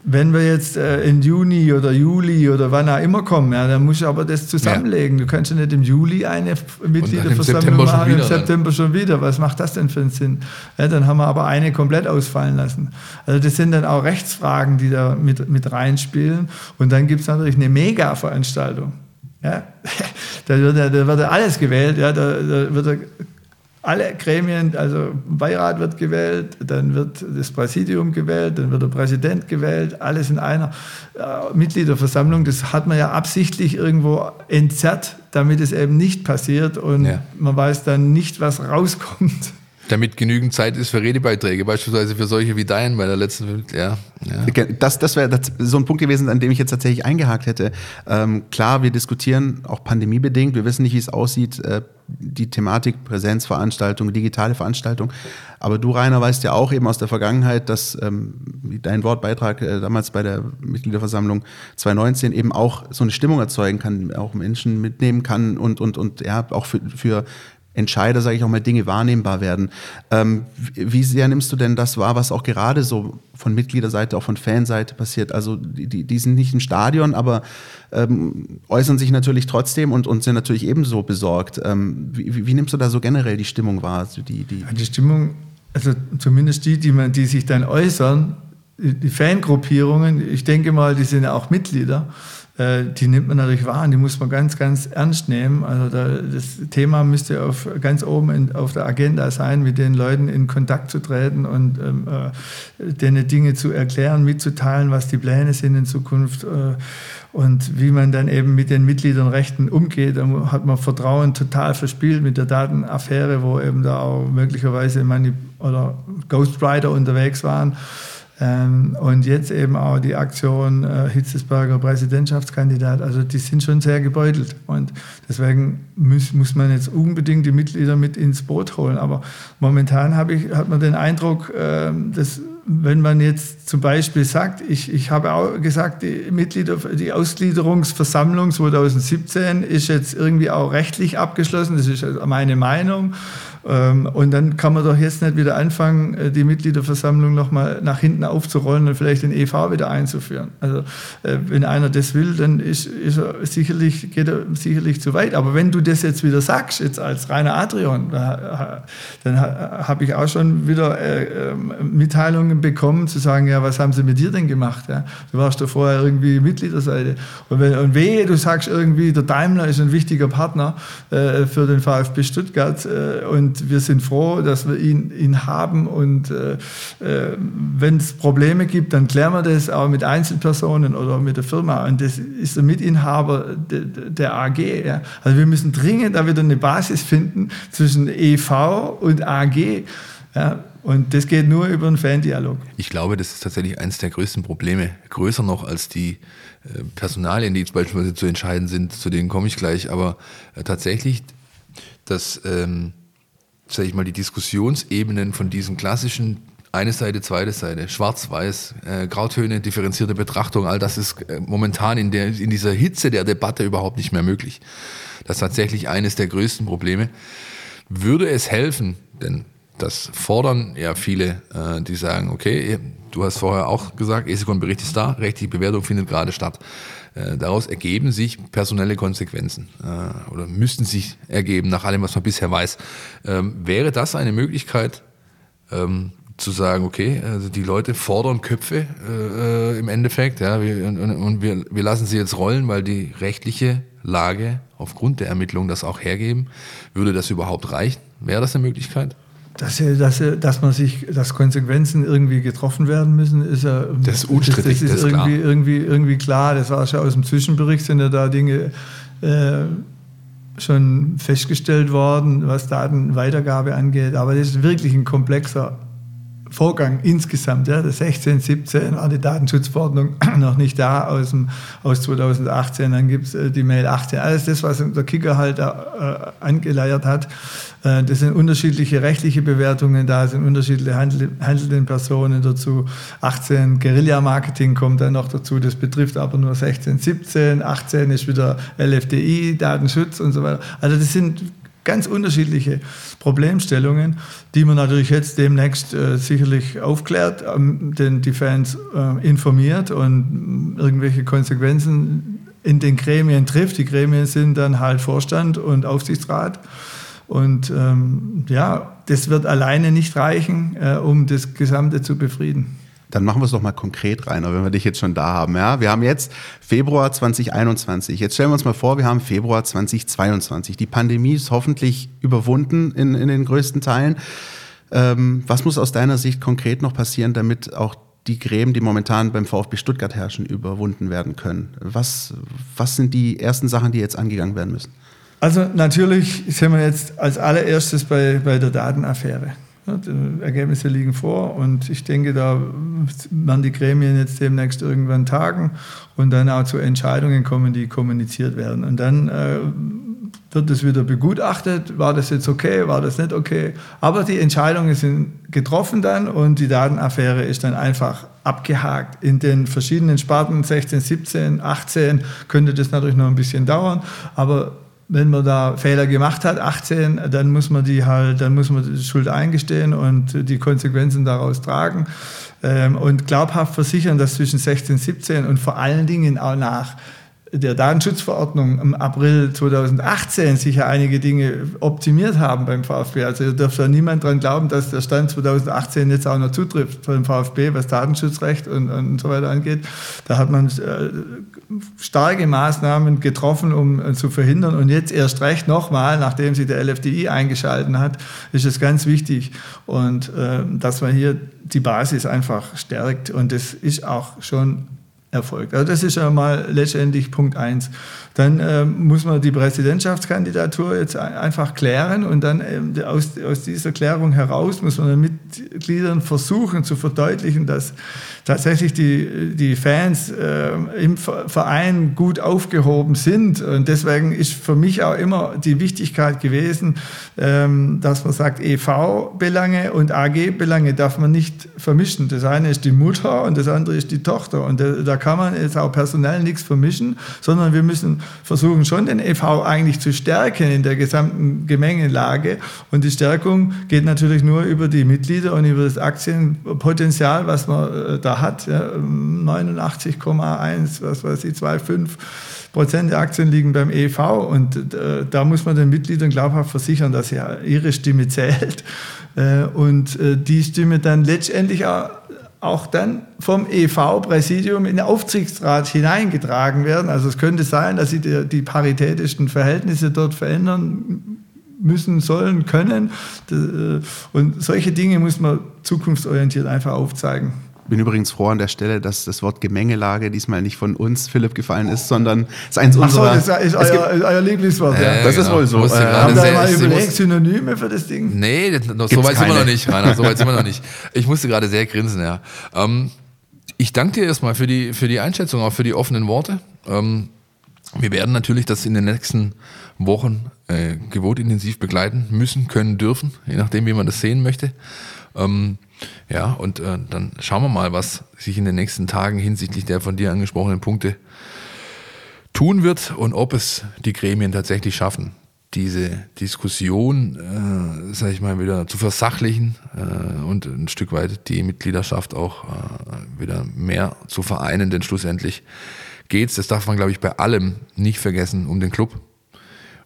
wenn wir jetzt äh, in Juni oder Juli oder wann auch immer kommen, ja, dann musst du aber das zusammenlegen. Ja. Du kannst ja nicht im Juli eine Mitgliederversammlung machen, im September schon wieder. Was macht das denn für einen Sinn? Ja, dann haben wir aber eine komplett ausfallen lassen. Also das sind dann auch Rechtsfragen, die da mit, mit reinspielen. Und dann gibt es natürlich eine Mega-Veranstaltung. Ja? Da, wird ja, da wird ja alles gewählt. Ja? Da, da wird ja alle Gremien, also Beirat wird gewählt, dann wird das Präsidium gewählt, dann wird der Präsident gewählt, alles in einer äh, Mitgliederversammlung. Das hat man ja absichtlich irgendwo entzerrt, damit es eben nicht passiert und ja. man weiß dann nicht, was rauskommt. Damit genügend Zeit ist für Redebeiträge, beispielsweise für solche wie deinen bei der letzten, ja. ja. Das, das wäre so ein Punkt gewesen, an dem ich jetzt tatsächlich eingehakt hätte. Ähm, klar, wir diskutieren auch pandemiebedingt, wir wissen nicht, wie es aussieht, äh, die Thematik Präsenzveranstaltung, digitale Veranstaltung. Aber du, Rainer, weißt ja auch eben aus der Vergangenheit, dass ähm, dein Wortbeitrag äh, damals bei der Mitgliederversammlung 2019 eben auch so eine Stimmung erzeugen kann, auch Menschen mitnehmen kann und, und, und ja, auch für, für Entscheider, sage ich auch mal, Dinge wahrnehmbar werden. Ähm, wie sehr nimmst du denn das wahr, was auch gerade so von Mitgliederseite, auch von Fanseite passiert? Also die, die, sind nicht im Stadion, aber ähm, äußern sich natürlich trotzdem und, und sind natürlich ebenso besorgt. Ähm, wie, wie, nimmst du da so generell die Stimmung wahr? Also die, die, die Stimmung, also zumindest die, die, man, die sich dann äußern, die Fangruppierungen, ich denke mal, die sind ja auch Mitglieder. Äh, die nimmt man natürlich wahr und die muss man ganz, ganz ernst nehmen. Also da, das Thema müsste auf, ganz oben in, auf der Agenda sein, mit den Leuten in Kontakt zu treten und ähm, äh, denen Dinge zu erklären, mitzuteilen, was die Pläne sind in Zukunft. Äh, und wie man dann eben mit den Mitgliedernrechten umgeht. Da hat man Vertrauen total verspielt mit der Datenaffäre, wo eben da auch möglicherweise Manip oder Ghostwriter unterwegs waren. Ähm, und jetzt eben auch die Aktion äh, Hitzesberger Präsidentschaftskandidat. Also die sind schon sehr gebeutelt. Und deswegen muss, muss man jetzt unbedingt die Mitglieder mit ins Boot holen. Aber momentan ich, hat man den Eindruck, äh, dass wenn man jetzt zum Beispiel sagt, ich, ich habe auch gesagt, die Mitglieder, die Ausgliederungsversammlung 2017 ist jetzt irgendwie auch rechtlich abgeschlossen, das ist meine Meinung. Ähm, und dann kann man doch jetzt nicht wieder anfangen, äh, die Mitgliederversammlung nochmal nach hinten aufzurollen und vielleicht den EV wieder einzuführen. Also äh, wenn einer das will, dann ist, ist er sicherlich, geht er sicherlich zu weit. Aber wenn du das jetzt wieder sagst, jetzt als reiner Adrian, dann habe ich auch schon wieder äh, ähm, Mitteilungen bekommen, zu sagen, ja, was haben sie mit dir denn gemacht? Du warst doch vorher irgendwie Mitgliederseite. Und, wenn, und wehe, du sagst irgendwie, der Daimler ist ein wichtiger Partner für den VfB Stuttgart und und wir sind froh, dass wir ihn, ihn haben. Und äh, äh wenn es Probleme gibt, dann klären wir das auch mit Einzelpersonen oder mit der Firma. Und das ist der Mitinhaber de, de, der AG. Ja. Also wir müssen dringend da wieder eine Basis finden zwischen EV und AG. Ja. Und das geht nur über einen Fan-Dialog. Ich glaube, das ist tatsächlich eines der größten Probleme. Größer noch als die äh, Personalien, die jetzt beispielsweise zu entscheiden sind, zu denen komme ich gleich. Aber äh, tatsächlich, dass ähm, sage ich mal, die Diskussionsebenen von diesem klassischen eine Seite, zweite Seite, schwarz-weiß, äh, Grautöne, differenzierte Betrachtung, all das ist äh, momentan in, der, in dieser Hitze der Debatte überhaupt nicht mehr möglich. Das ist tatsächlich eines der größten Probleme. Würde es helfen, denn das fordern ja viele, äh, die sagen, okay, du hast vorher auch gesagt, ESICON-Bericht ist da, rechtliche Bewertung findet gerade statt. Äh, daraus ergeben sich personelle Konsequenzen äh, oder müssten sich ergeben, nach allem, was man bisher weiß. Ähm, wäre das eine Möglichkeit, ähm, zu sagen, okay, also die Leute fordern Köpfe äh, im Endeffekt, ja, wir, und, und wir, wir lassen sie jetzt rollen, weil die rechtliche Lage aufgrund der Ermittlung das auch hergeben. Würde das überhaupt reichen? Wäre das eine Möglichkeit? Dass, dass, dass man sich, dass Konsequenzen irgendwie getroffen werden müssen, ist ja. Das ist unstrittig, das, das ist, das irgendwie, klar. Irgendwie, irgendwie klar. Das war schon aus dem Zwischenbericht, sind ja da Dinge äh, schon festgestellt worden, was Datenweitergabe angeht. Aber das ist wirklich ein komplexer Vorgang insgesamt. Ja, das 16, 17 war die Datenschutzverordnung noch nicht da aus, dem, aus 2018. Dann gibt es äh, die Mail 18. Alles das, was der Kicker halt äh, angeleiert hat. Äh, das sind unterschiedliche rechtliche Bewertungen da, sind unterschiedliche Handel, handelnden Personen dazu. 18 Guerilla-Marketing kommt dann noch dazu. Das betrifft aber nur 16, 17. 18 ist wieder LFDI, Datenschutz und so weiter. Also das sind ganz unterschiedliche Problemstellungen, die man natürlich jetzt demnächst äh, sicherlich aufklärt, ähm, denn die Fans äh, informiert und irgendwelche Konsequenzen in den Gremien trifft. Die Gremien sind dann halt Vorstand und Aufsichtsrat. Und ähm, ja, das wird alleine nicht reichen, äh, um das Gesamte zu befrieden. Dann machen wir es doch mal konkret, Rainer, wenn wir dich jetzt schon da haben. Ja, wir haben jetzt Februar 2021. Jetzt stellen wir uns mal vor, wir haben Februar 2022. Die Pandemie ist hoffentlich überwunden in, in den größten Teilen. Ähm, was muss aus deiner Sicht konkret noch passieren, damit auch die Gräben, die momentan beim VfB Stuttgart herrschen, überwunden werden können? Was, was sind die ersten Sachen, die jetzt angegangen werden müssen? Also natürlich sind wir jetzt als allererstes bei, bei der Datenaffäre. Die Ergebnisse liegen vor und ich denke, da werden die Gremien jetzt demnächst irgendwann tagen und dann auch zu Entscheidungen kommen, die kommuniziert werden. Und dann äh, wird es wieder begutachtet, war das jetzt okay, war das nicht okay. Aber die Entscheidungen sind getroffen dann und die Datenaffäre ist dann einfach abgehakt. In den verschiedenen Sparten 16, 17, 18 könnte das natürlich noch ein bisschen dauern, aber wenn man da Fehler gemacht hat, 18, dann muss man die halt, dann muss man die Schuld eingestehen und die Konsequenzen daraus tragen. Ähm, und glaubhaft versichern, dass zwischen 16, 17 und vor allen Dingen auch nach der Datenschutzverordnung im April 2018 sicher einige Dinge optimiert haben beim VfB. Also da dürfte niemand dran glauben, dass der Stand 2018 jetzt auch noch zutrifft beim VfB, was Datenschutzrecht und, und so weiter angeht. Da hat man äh, starke Maßnahmen getroffen, um äh, zu verhindern. Und jetzt erst recht nochmal, nachdem sich der LFDI eingeschalten hat, ist es ganz wichtig. Und äh, dass man hier die Basis einfach stärkt. Und das ist auch schon erfolgt. Also das ist ja mal letztendlich Punkt eins. Dann äh, muss man die Präsidentschaftskandidatur jetzt einfach klären und dann äh, aus, aus dieser Klärung heraus muss man den Mitgliedern versuchen zu verdeutlichen, dass tatsächlich die, die Fans äh, im Verein gut aufgehoben sind. Und deswegen ist für mich auch immer die Wichtigkeit gewesen, ähm, dass man sagt, EV-Belange und AG-Belange darf man nicht vermischen. Das eine ist die Mutter und das andere ist die Tochter. Und da, da kann man jetzt auch personell nichts vermischen, sondern wir müssen versuchen schon den EV eigentlich zu stärken in der gesamten Gemengelage. Und die Stärkung geht natürlich nur über die Mitglieder und über das Aktienpotenzial, was man äh, da hat, ja, 89,1, was weiß ich, 2,5 Prozent der Aktien liegen beim EV und äh, da muss man den Mitgliedern glaubhaft versichern, dass ja ihre Stimme zählt. Äh, und die Stimme dann letztendlich auch, auch dann vom EV-Präsidium in den Aufsichtsrat hineingetragen werden. Also es könnte sein, dass sie die, die paritätischen Verhältnisse dort verändern müssen, sollen, können. Äh, und solche Dinge muss man zukunftsorientiert einfach aufzeigen bin übrigens froh an der Stelle, dass das Wort Gemengelage diesmal nicht von uns, Philipp, gefallen ist, sondern es ist eins Ach unserer... Ach so, das ist euer, euer Lieblingswort. Ja, ja. Das genau. ist wohl so. Äh, haben wir mal überlegt, Synonyme für das Ding? Nee, so weit sind wir noch nicht, Rainer, so weit sind wir noch nicht. Ich musste gerade sehr grinsen, ja. Ähm, ich danke dir erstmal für die, für die Einschätzung, auch für die offenen Worte. Ähm, wir werden natürlich das in den nächsten Wochen äh, gewohnt intensiv begleiten müssen, können, dürfen, je nachdem, wie man das sehen möchte. Ähm, ja, und äh, dann schauen wir mal, was sich in den nächsten Tagen hinsichtlich der von dir angesprochenen Punkte tun wird und ob es die Gremien tatsächlich schaffen, diese Diskussion, äh, sage ich mal, wieder zu versachlichen äh, und ein Stück weit die Mitgliedschaft auch äh, wieder mehr zu vereinen, denn schlussendlich geht's, das darf man, glaube ich, bei allem nicht vergessen, um den Club.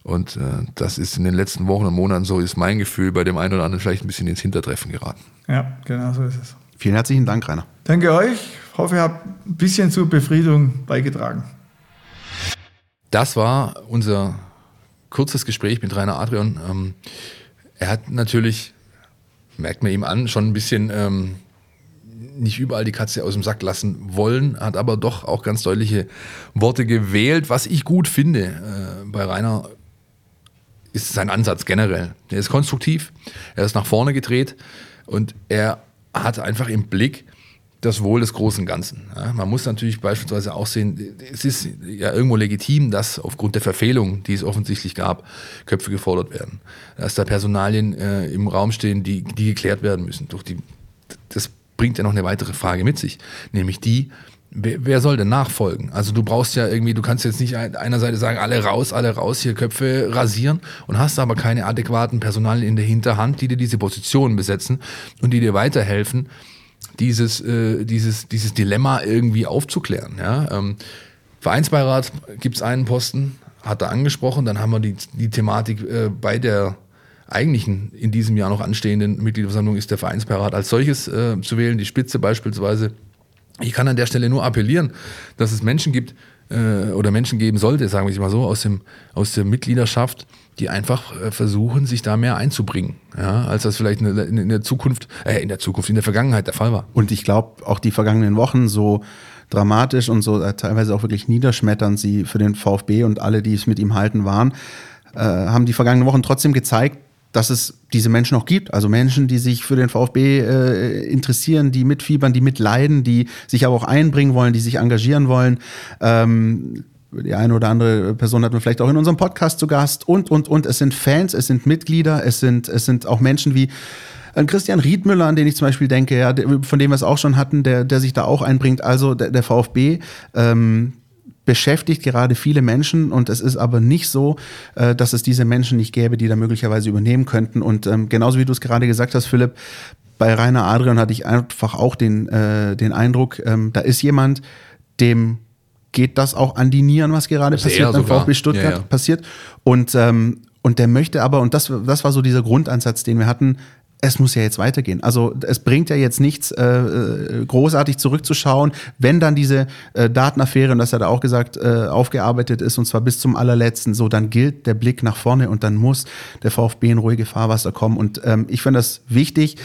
Und äh, das ist in den letzten Wochen und Monaten so, ist mein Gefühl, bei dem einen oder anderen vielleicht ein bisschen ins Hintertreffen geraten. Ja, genau so ist es. Vielen herzlichen Dank, Rainer. Danke euch. Ich hoffe, ihr habt ein bisschen zur Befriedung beigetragen. Das war unser kurzes Gespräch mit Rainer Adrian. Ähm, er hat natürlich, merkt man ihm an, schon ein bisschen ähm, nicht überall die Katze aus dem Sack lassen wollen, hat aber doch auch ganz deutliche Worte gewählt, was ich gut finde äh, bei Rainer ist sein Ansatz generell. Er ist konstruktiv, er ist nach vorne gedreht und er hat einfach im Blick das Wohl des großen Ganzen. Ja, man muss natürlich beispielsweise auch sehen, es ist ja irgendwo legitim, dass aufgrund der Verfehlung, die es offensichtlich gab, Köpfe gefordert werden. Dass da Personalien äh, im Raum stehen, die, die geklärt werden müssen. Durch die, das bringt ja noch eine weitere Frage mit sich, nämlich die, wer, wer soll denn nachfolgen? Also du brauchst ja irgendwie, du kannst jetzt nicht einer Seite sagen, alle raus, alle raus, hier Köpfe rasieren und hast aber keine adäquaten Personalien in der Hinterhand, die dir diese Positionen besetzen und die dir weiterhelfen, dieses, äh, dieses, dieses Dilemma irgendwie aufzuklären. Ja? Ähm, Vereinsbeirat gibt es einen Posten, hat er angesprochen, dann haben wir die, die Thematik äh, bei der eigentlichen in diesem Jahr noch anstehenden Mitgliederversammlung ist der Vereinsbeirat als solches äh, zu wählen, die Spitze beispielsweise. Ich kann an der Stelle nur appellieren, dass es Menschen gibt äh, oder Menschen geben sollte, sagen wir mal so, aus, dem, aus der Mitgliedschaft, die einfach äh, versuchen, sich da mehr einzubringen, ja, als das vielleicht in der, in der Zukunft, äh, in der Zukunft, in der Vergangenheit der Fall war. Und ich glaube, auch die vergangenen Wochen so dramatisch und so äh, teilweise auch wirklich niederschmetternd sie für den VfB und alle, die es mit ihm halten, waren, äh, haben die vergangenen Wochen trotzdem gezeigt, dass es diese Menschen auch gibt. Also Menschen, die sich für den VfB äh, interessieren, die mitfiebern, die mitleiden, die sich aber auch einbringen wollen, die sich engagieren wollen. Ähm, die eine oder andere Person hatten wir vielleicht auch in unserem Podcast zu Gast und, und, und. Es sind Fans, es sind Mitglieder, es sind, es sind auch Menschen wie äh, Christian Riedmüller, an den ich zum Beispiel denke, ja, von dem wir es auch schon hatten, der, der sich da auch einbringt. Also der, der VfB, ähm, beschäftigt gerade viele Menschen und es ist aber nicht so, äh, dass es diese Menschen nicht gäbe, die da möglicherweise übernehmen könnten. Und ähm, genauso wie du es gerade gesagt hast, Philipp, bei Rainer Adrian hatte ich einfach auch den, äh, den Eindruck, ähm, da ist jemand, dem geht das auch an die Nieren, was gerade Also passiert er beim. VfB Stuttgart Ja, ja. passiert. Und, ähm, und der möchte aber, und das, das war so dieser Grundansatz, den wir hatten, es muss ja jetzt weitergehen. Also es bringt ja jetzt nichts, äh, äh, großartig zurückzuschauen, wenn dann diese äh, Datenaffäre, und das hat er auch gesagt, äh, aufgearbeitet ist, und zwar bis zum allerletzten, so dann gilt der Blick nach vorne und dann muss der VfB in ruhige Fahrwasser kommen. Und ähm, ich finde das wichtig,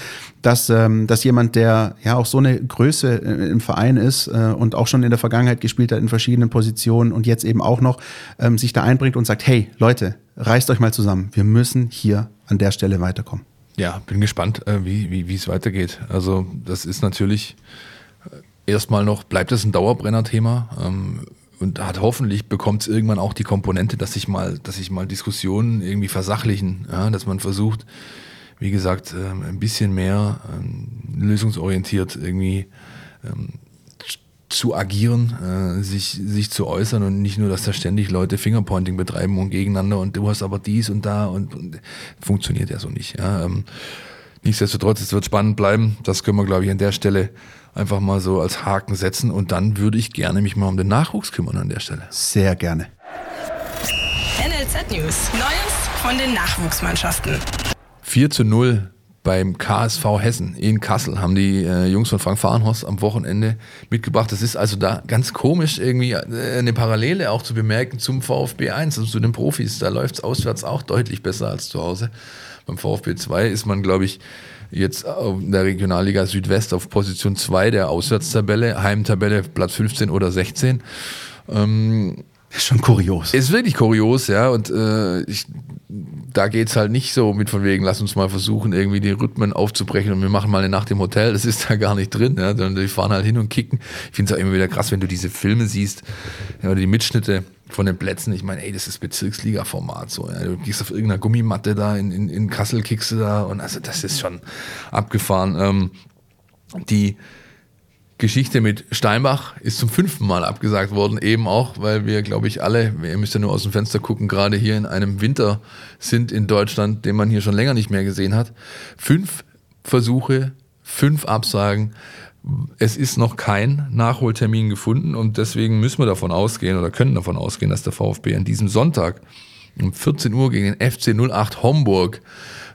dass, ähm, dass jemand, der ja auch so eine Größe äh, im Verein ist äh, und auch schon in der Vergangenheit gespielt hat in verschiedenen Positionen und jetzt eben auch noch, ähm, sich da einbringt und sagt, hey Leute, reißt euch mal zusammen, wir müssen hier an der Stelle weiterkommen. Ja, bin gespannt, äh, wie, wie, es weitergeht. Also das ist natürlich äh, erstmal noch, bleibt es ein Dauerbrenner-Thema ähm, und hat hoffentlich bekommt es irgendwann auch die Komponente, dass sich mal, mal Diskussionen irgendwie versachlichen, ja, dass man versucht, wie gesagt, ähm, ein bisschen mehr ähm, lösungsorientiert irgendwie zu agieren, äh, sich, sich zu äußern und nicht nur, dass da ständig Leute Fingerpointing betreiben und gegeneinander und du hast aber dies und da und, und funktioniert ja so nicht. Ja. Ähm, nichtsdestotrotz, es wird spannend bleiben. Das können wir, glaube ich, an der Stelle einfach mal so als Haken setzen und dann würde ich gerne mich mal um den Nachwuchs kümmern an der Stelle. Sehr gerne. NLZ News. Neues von den Nachwuchsmannschaften. 4 zu 0 beim KSV Hessen in Kassel haben die äh, Jungs von Frank Fahrenhorst am Wochenende mitgebracht. Das ist also da ganz komisch irgendwie äh, eine Parallele auch zu bemerken zum VfB 1, also zu den Profis. Da läuft es auswärts auch deutlich besser als zu Hause. Beim VfB 2 ist man, glaube ich, jetzt in der Regionalliga Südwest auf Position 2 der Auswärtstabelle, Heimtabelle Platz 15 oder 16. Ähm, Ist schon kurios. ist wirklich kurios, ja, und äh, ich, da geht's halt nicht so mit von wegen, lass uns mal versuchen, irgendwie die Rhythmen aufzubrechen und wir machen mal eine Nacht im Hotel. Das ist da gar nicht drin, ja, sondern die fahren halt hin und kicken. Ich finde es auch immer wieder krass, wenn du diese Filme siehst, oder die Mitschnitte von den Plätzen. Ich meine, ey, das ist Bezirksliga-Format so. Ja. Du gehst auf irgendeiner Gummimatte da, in, in, in Kassel kickst du da und also das ist schon abgefahren. Ähm, die Geschichte mit Steinbach ist zum fünften Mal abgesagt worden, eben auch, weil wir, glaube ich, alle, ihr müsst ja nur aus dem Fenster gucken, gerade hier in einem Winter sind in Deutschland, den man hier schon länger nicht mehr gesehen hat. Fünf Versuche, fünf Absagen. Es ist noch kein Nachholtermin gefunden und deswegen müssen wir davon ausgehen oder können davon ausgehen, dass der VfB an diesem Sonntag um 14 Uhr gegen den FC 08 Homburg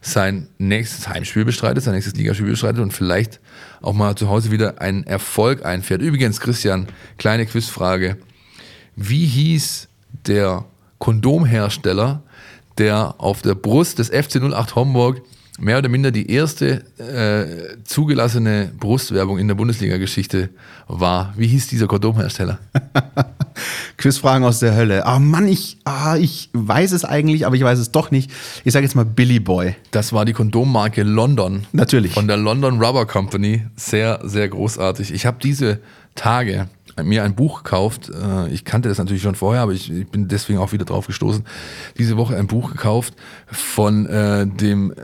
sein nächstes Heimspiel bestreitet, sein nächstes Ligaspiel bestreitet und vielleicht auch mal zu Hause wieder einen Erfolg einfährt. Übrigens, Christian, kleine Quizfrage. Wie hieß der Kondomhersteller, der auf der Brust des FC 08 Homburg mehr oder minder die erste äh, zugelassene Brustwerbung in der Bundesliga-Geschichte war? Wie hieß dieser Kondomhersteller? Quizfragen aus der Hölle. Ah Mann, ich, ah, ich weiß es eigentlich, aber ich weiß es doch nicht. Ich sage jetzt mal Billy Boy. Das war die Kondommarke London. Natürlich. Von der London Rubber Company. Sehr, sehr großartig. Ich habe diese Tage mir ein Buch gekauft. Äh, Ich kannte das natürlich schon vorher, aber ich, ich bin deswegen auch wieder drauf gestoßen. Diese Woche ein Buch gekauft von äh, dem äh,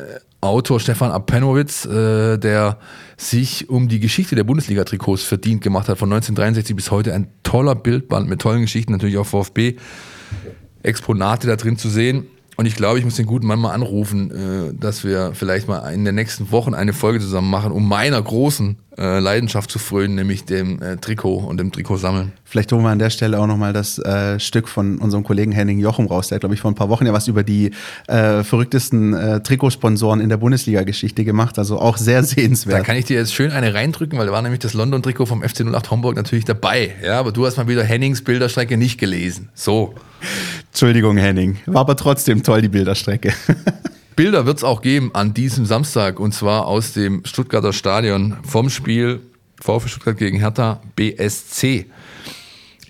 Autor Stefan Apenowitz, äh, der sich um die Geschichte der Bundesliga-Trikots verdient gemacht hat, von 1963 bis heute. Ein toller Bildband mit tollen Geschichten, natürlich auch VfB. Exponate da drin zu sehen. Und ich glaube, ich muss den guten Mann mal anrufen, äh, dass wir vielleicht mal in den nächsten Wochen eine Folge zusammen machen, um meiner großen äh, Leidenschaft zu frönen, nämlich dem äh, Trikot und dem Trikot sammeln. Vielleicht holen wir an der Stelle auch nochmal das äh, Stück von unserem Kollegen Henning Jochum raus. Der hat, glaube ich, vor ein paar Wochen ja was über die äh, verrücktesten äh, Trikotsponsoren in der Bundesliga-Geschichte gemacht. Also auch sehr Da sehenswert. kann ich dir jetzt schön eine reindrücken, weil da war nämlich das London-Trikot vom FC 08 Homburg natürlich dabei. Ja, aber du hast mal wieder Hennings Bilderstrecke nicht gelesen. So. Entschuldigung, Henning. War aber trotzdem toll, die Bilderstrecke. Bilder wird es auch geben an diesem Samstag und zwar aus dem Stuttgarter Stadion vom Spiel VfB Stuttgart gegen Hertha BSC.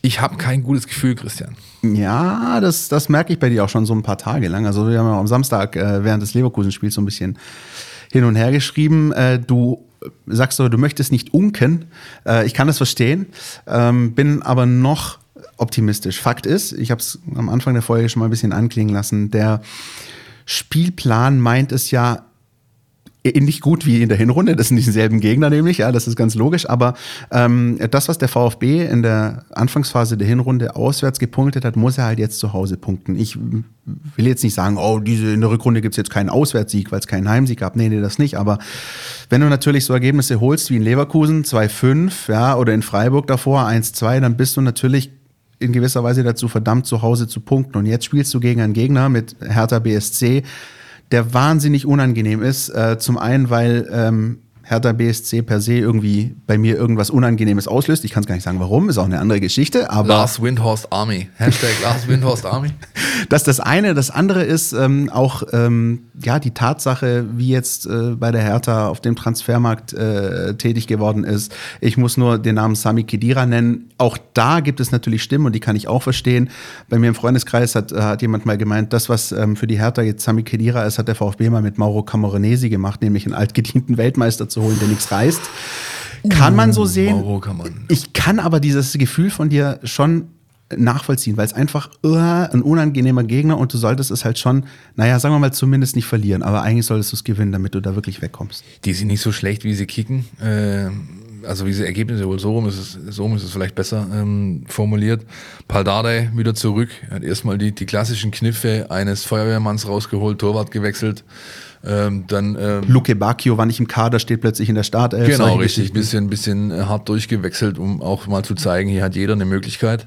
Ich habe kein gutes Gefühl, Christian. Ja, das, das merke ich bei dir auch schon so ein paar Tage lang. Also wir haben ja am Samstag äh, während des Leverkusen-Spiels so ein bisschen hin und her geschrieben. Äh, du sagst so, du möchtest nicht unken. Äh, ich kann das verstehen, ähm, bin aber noch optimistisch. Fakt ist, ich habe es am Anfang der Folge schon mal ein bisschen anklingen lassen, der Spielplan meint es ja ähnlich gut wie in der Hinrunde. Das sind dieselben Gegner nämlich, ja, das ist ganz logisch. Aber ähm, das, was der VfB in der Anfangsphase der Hinrunde auswärts gepunktet hat, muss er halt jetzt zu Hause punkten. Ich will jetzt nicht sagen, oh, diese in der Rückrunde gibt's jetzt keinen Auswärtssieg, weil es keinen Heimsieg gab. Nee, nee, das nicht. Aber wenn du natürlich so Ergebnisse holst wie in Leverkusen 2-5, ja, oder in Freiburg davor 1-2, dann bist du natürlich in gewisser Weise dazu verdammt, zu Hause zu punkten. Und jetzt spielst du gegen einen Gegner mit Hertha BSC, der wahnsinnig unangenehm ist. Äh, zum einen, weil ähm, Hertha BSC per se irgendwie bei mir irgendwas Unangenehmes auslöst. Ich kann es gar nicht sagen, warum, ist auch eine andere Geschichte. Aber Lars Windhorst Army. Hashtag Lars Windhorst Army. das ist das eine. Das andere ist ähm, auch ähm, ja die Tatsache, wie jetzt äh, bei der Hertha auf dem Transfermarkt äh, tätig geworden ist. Ich muss nur den Namen Sami Khedira nennen. Auch da gibt es natürlich Stimmen und die kann ich auch verstehen. Bei mir im Freundeskreis hat, äh, hat jemand mal gemeint, das, was ähm, für die Hertha jetzt Sami Khedira ist, hat der VfB mal mit Mauro Camoranesi gemacht, nämlich einen altgedienten Weltmeister zu holen, der nichts reißt. Kann man so sehen. Mauro kann man. Ich kann aber dieses Gefühl von dir schon nachvollziehen, weil es einfach uh, ein unangenehmer Gegner und du solltest es halt schon, naja, sagen wir mal, zumindest nicht verlieren, aber eigentlich solltest du es gewinnen, damit du da wirklich wegkommst. Die sind nicht so schlecht, wie sie kicken. Äh, also wie sie Ergebnisse wohl so rum ist es, so rum ist es vielleicht besser ähm, formuliert. Paldade wieder zurück. Er hat erstmal die, die klassischen Kniffe eines Feuerwehrmanns rausgeholt, Torwart gewechselt. Ähm, dann ähm, Luke Bacchio war nicht im Kader, steht plötzlich in der Startelf. Genau, richtig. Bisschen, bisschen äh, hart durchgewechselt, um auch mal zu zeigen, hier hat jeder eine Möglichkeit.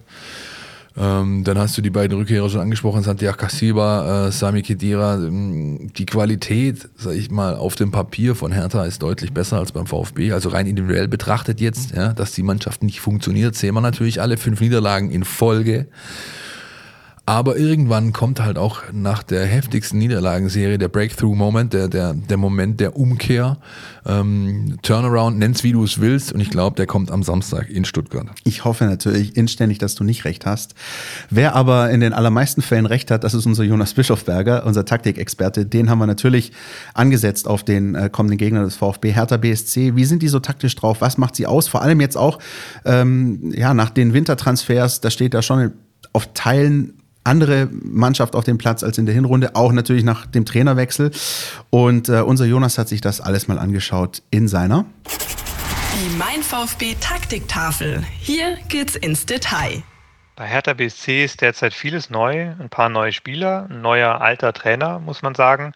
Ähm, dann hast du die beiden Rückkehrer schon angesprochen, Santiago Casiba, äh, Sami Khedira. Ähm, Die Qualität, sag ich mal, auf dem Papier von Hertha ist deutlich besser als beim VfB. Also rein individuell betrachtet jetzt, ja, dass die Mannschaft nicht funktioniert, sehen wir natürlich alle fünf Niederlagen in Folge. Aber irgendwann kommt halt auch nach der heftigsten Niederlagenserie der Breakthrough-Moment, der, der, der Moment der Umkehr. Ähm, Turnaround, nenn's wie du es willst. Und ich glaube, der kommt am Samstag in Stuttgart. Ich hoffe natürlich inständig, dass du nicht recht hast. Wer aber in den allermeisten Fällen recht hat, das ist unser Jonas Bischofberger, unser Taktikexperte. Den haben wir natürlich angesetzt auf den äh, kommenden Gegner des VfB, Hertha BSC. Wie sind die so taktisch drauf? Was macht sie aus? Vor allem jetzt auch ähm, ja, nach den Wintertransfers, da steht da schon auf Teilen andere Mannschaft auf dem Platz als in der Hinrunde, auch natürlich nach dem Trainerwechsel. Und äh, unser Jonas hat sich das alles mal angeschaut in seiner Die Mein VfB Taktiktafel. Hier geht's ins Detail. Bei Hertha BSC ist derzeit vieles neu, ein paar neue Spieler, ein neuer alter Trainer, muss man sagen.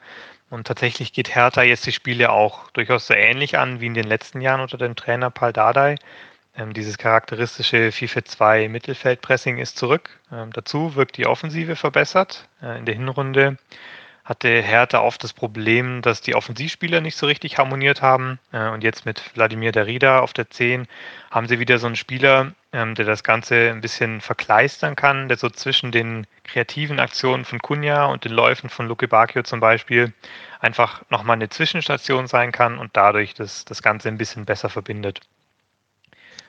Und tatsächlich geht Hertha jetzt die Spiele auch durchaus so ähnlich an wie in den letzten Jahren unter dem Trainer Paul Dardai. Ähm, dieses charakteristische 4-4-2 Mittelfeldpressing ist zurück. Ähm, dazu wirkt die Offensive verbessert. Äh, in der Hinrunde hatte Hertha oft das Problem, dass die Offensivspieler nicht so richtig harmoniert haben. Äh, und jetzt mit Wladimir Darida auf der 10 haben sie wieder so einen Spieler, ähm, der das Ganze ein bisschen verkleistern kann, der so zwischen den kreativen Aktionen von Kunja und den Läufen von Luke Bacchio zum Beispiel einfach nochmal eine Zwischenstation sein kann und dadurch das, das Ganze ein bisschen besser verbindet.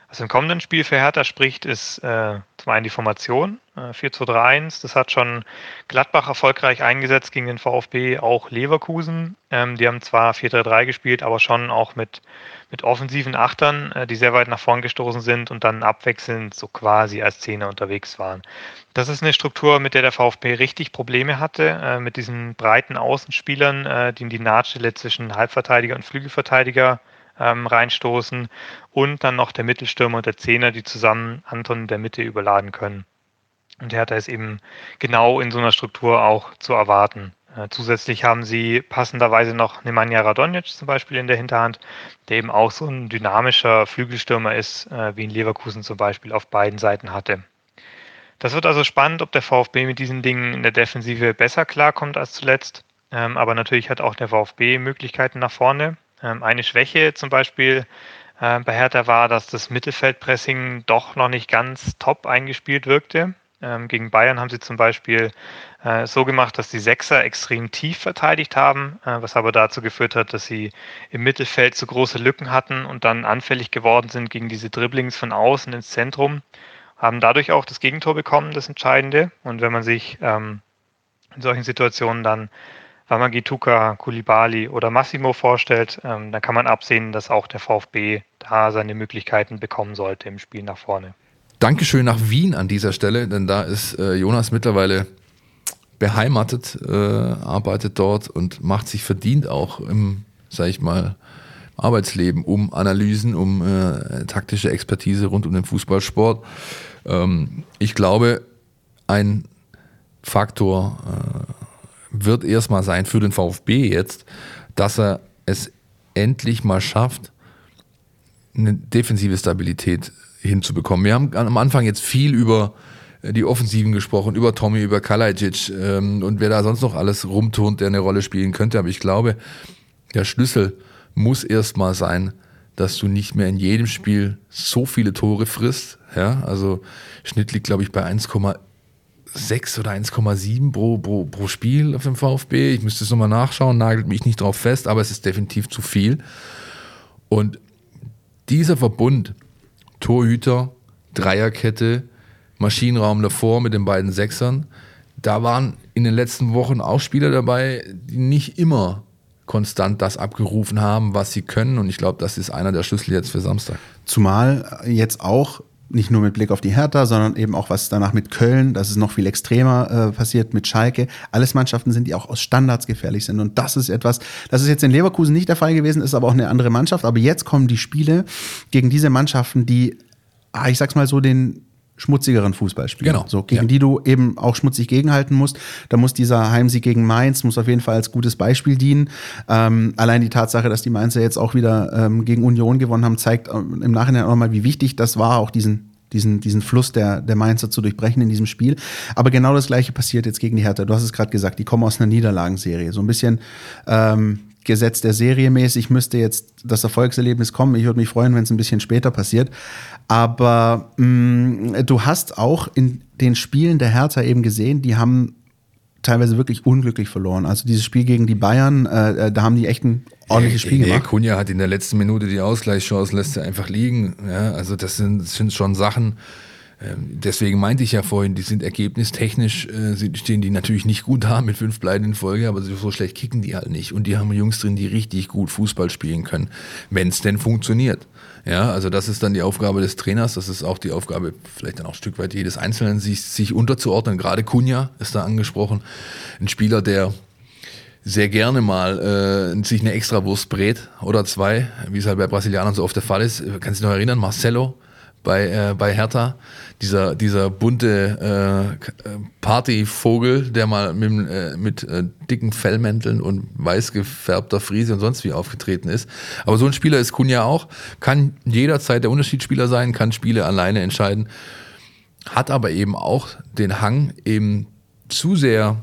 Was im kommenden Spiel für Hertha spricht, ist äh, zum einen die Formation, äh, 4-2-3-1. Das hat schon Gladbach erfolgreich eingesetzt gegen den VfB, auch Leverkusen. Ähm, die haben zwar 4-3-3 gespielt, aber schon auch mit, mit offensiven Achtern, äh, die sehr weit nach vorn gestoßen sind und dann abwechselnd so quasi als Zehner unterwegs waren. Das ist eine Struktur, mit der der VfB richtig Probleme hatte, äh, mit diesen breiten Außenspielern, äh, die in die Nahtstelle zwischen Halbverteidiger und Flügelverteidiger ähm, reinstoßen und dann noch der Mittelstürmer und der Zehner, die zusammen Anton in der Mitte überladen können. Und Hertha ist eben genau in so einer Struktur auch zu erwarten. Äh, zusätzlich haben sie passenderweise noch Nemanja Radonjic zum Beispiel in der Hinterhand, der eben auch so ein dynamischer Flügelstürmer ist, äh, wie in Leverkusen zum Beispiel auf beiden Seiten hatte. Das wird also spannend, ob der VfB mit diesen Dingen in der Defensive besser klarkommt als zuletzt. Ähm, aber natürlich hat auch der VfB Möglichkeiten nach vorne. Ähm, eine Schwäche zum Beispiel äh, bei Hertha war, dass das Mittelfeldpressing doch noch nicht ganz top eingespielt wirkte. Ähm, gegen Bayern haben sie zum Beispiel äh, so gemacht, dass die Sechser extrem tief verteidigt haben, äh, was aber dazu geführt hat, dass sie im Mittelfeld zu große Lücken hatten und dann anfällig geworden sind gegen diese Dribblings von außen ins Zentrum, haben dadurch auch das Gegentor bekommen, das Entscheidende. Und wenn man sich ähm, in solchen Situationen dann Wamagituka, Kulibali oder Massimo vorstellt, ähm, dann kann man absehen, dass auch der VfB da seine Möglichkeiten bekommen sollte im Spiel nach vorne. Dankeschön nach Wien an dieser Stelle, denn da ist äh, Jonas mittlerweile beheimatet, äh, arbeitet dort und macht sich verdient auch im, sag ich mal, Arbeitsleben um Analysen, um äh, taktische Expertise rund um den Fußballsport. Ähm, ich glaube, ein Faktor äh, wird erstmal sein für den VfB jetzt, dass er es endlich mal schafft, eine defensive Stabilität hinzubekommen. Wir haben am Anfang jetzt viel über die Offensiven gesprochen, über Tommy, über Kalajic ähm, und wer da sonst noch alles rumturnt, der eine Rolle spielen könnte. Aber ich glaube, der Schlüssel muss erstmal sein, dass du nicht mehr in jedem Spiel so viele Tore frisst. Ja, also Schnitt liegt, glaube ich, bei 1,1 1,6 oder 1,7 pro, pro, pro Spiel auf dem VfB. Ich müsste es nochmal nachschauen, nagelt mich nicht drauf fest, aber es ist definitiv zu viel. Und dieser Verbund, Torhüter, Dreierkette, Maschinenraum davor mit den beiden Sechsern, da waren in den letzten Wochen auch Spieler dabei, die nicht immer konstant das abgerufen haben, was sie können. Und ich glaube, das ist einer der Schlüssel jetzt für Samstag. Zumal jetzt auch nicht nur mit Blick auf die Hertha, sondern eben auch was danach mit Köln, das ist noch viel extremer äh, passiert mit Schalke. Alles Mannschaften sind, die auch aus Standards gefährlich sind. Und das ist etwas, das ist jetzt in Leverkusen nicht der Fall gewesen, ist aber auch eine andere Mannschaft. Aber jetzt kommen die Spiele gegen diese Mannschaften, die, ah, ich sag's mal so, den schmutzigeren Fußball spielen. Genau. So, gegen ja. die du eben auch schmutzig gegenhalten musst. Da muss dieser Heimsieg gegen Mainz, muss auf jeden Fall als gutes Beispiel dienen. Ähm, allein die Tatsache, dass die Mainzer jetzt auch wieder ähm, gegen Union gewonnen haben, zeigt ähm, im Nachhinein auch nochmal, wie wichtig das war, auch diesen diesen, diesen Fluss der, der Mainzer zu durchbrechen in diesem Spiel. Aber genau das Gleiche passiert jetzt gegen die Hertha. Du hast es gerade gesagt, die kommen aus einer Niederlagenserie. So ein bisschen ähm, Gesetz der Serie mäßig müsste jetzt das Erfolgserlebnis kommen. Ich würde mich freuen, wenn es ein bisschen später passiert. Aber mh, du hast auch in den Spielen der Hertha eben gesehen, die haben teilweise wirklich unglücklich verloren. Also dieses Spiel gegen die Bayern, äh, äh da haben die echt ein ordentliches Spiel gemacht. Kunja hat in der letzten Minute die Ausgleichschance, lässt er einfach liegen. Ja, also das sind, das sind schon Sachen, Deswegen meinte ich ja vorhin, die sind ergebnistechnisch, äh, stehen die natürlich nicht gut da mit fünf Pleiten in Folge, aber so schlecht kicken die halt nicht. Und die haben Jungs drin, die richtig gut Fußball spielen können, wenn es denn funktioniert. Ja, also das ist dann die Aufgabe des Trainers, das ist auch die Aufgabe, vielleicht dann auch ein Stück weit jedes Einzelnen, sich, sich unterzuordnen. Gerade Kunja ist da angesprochen, ein Spieler, der sehr gerne mal äh, sich eine Extrawurst brät oder zwei, wie es halt bei Brasilianern so oft der Fall ist. Kannst du dich noch erinnern, Marcelo bei, äh, bei Hertha, dieser, dieser bunte äh, Partyvogel, der mal mit, äh, mit äh, dicken Fellmänteln und weiß gefärbter Friese und sonst wie aufgetreten ist. Aber so ein Spieler ist Kunja auch, kann jederzeit der Unterschiedsspieler sein, kann Spiele alleine entscheiden, hat aber eben auch den Hang, eben zu sehr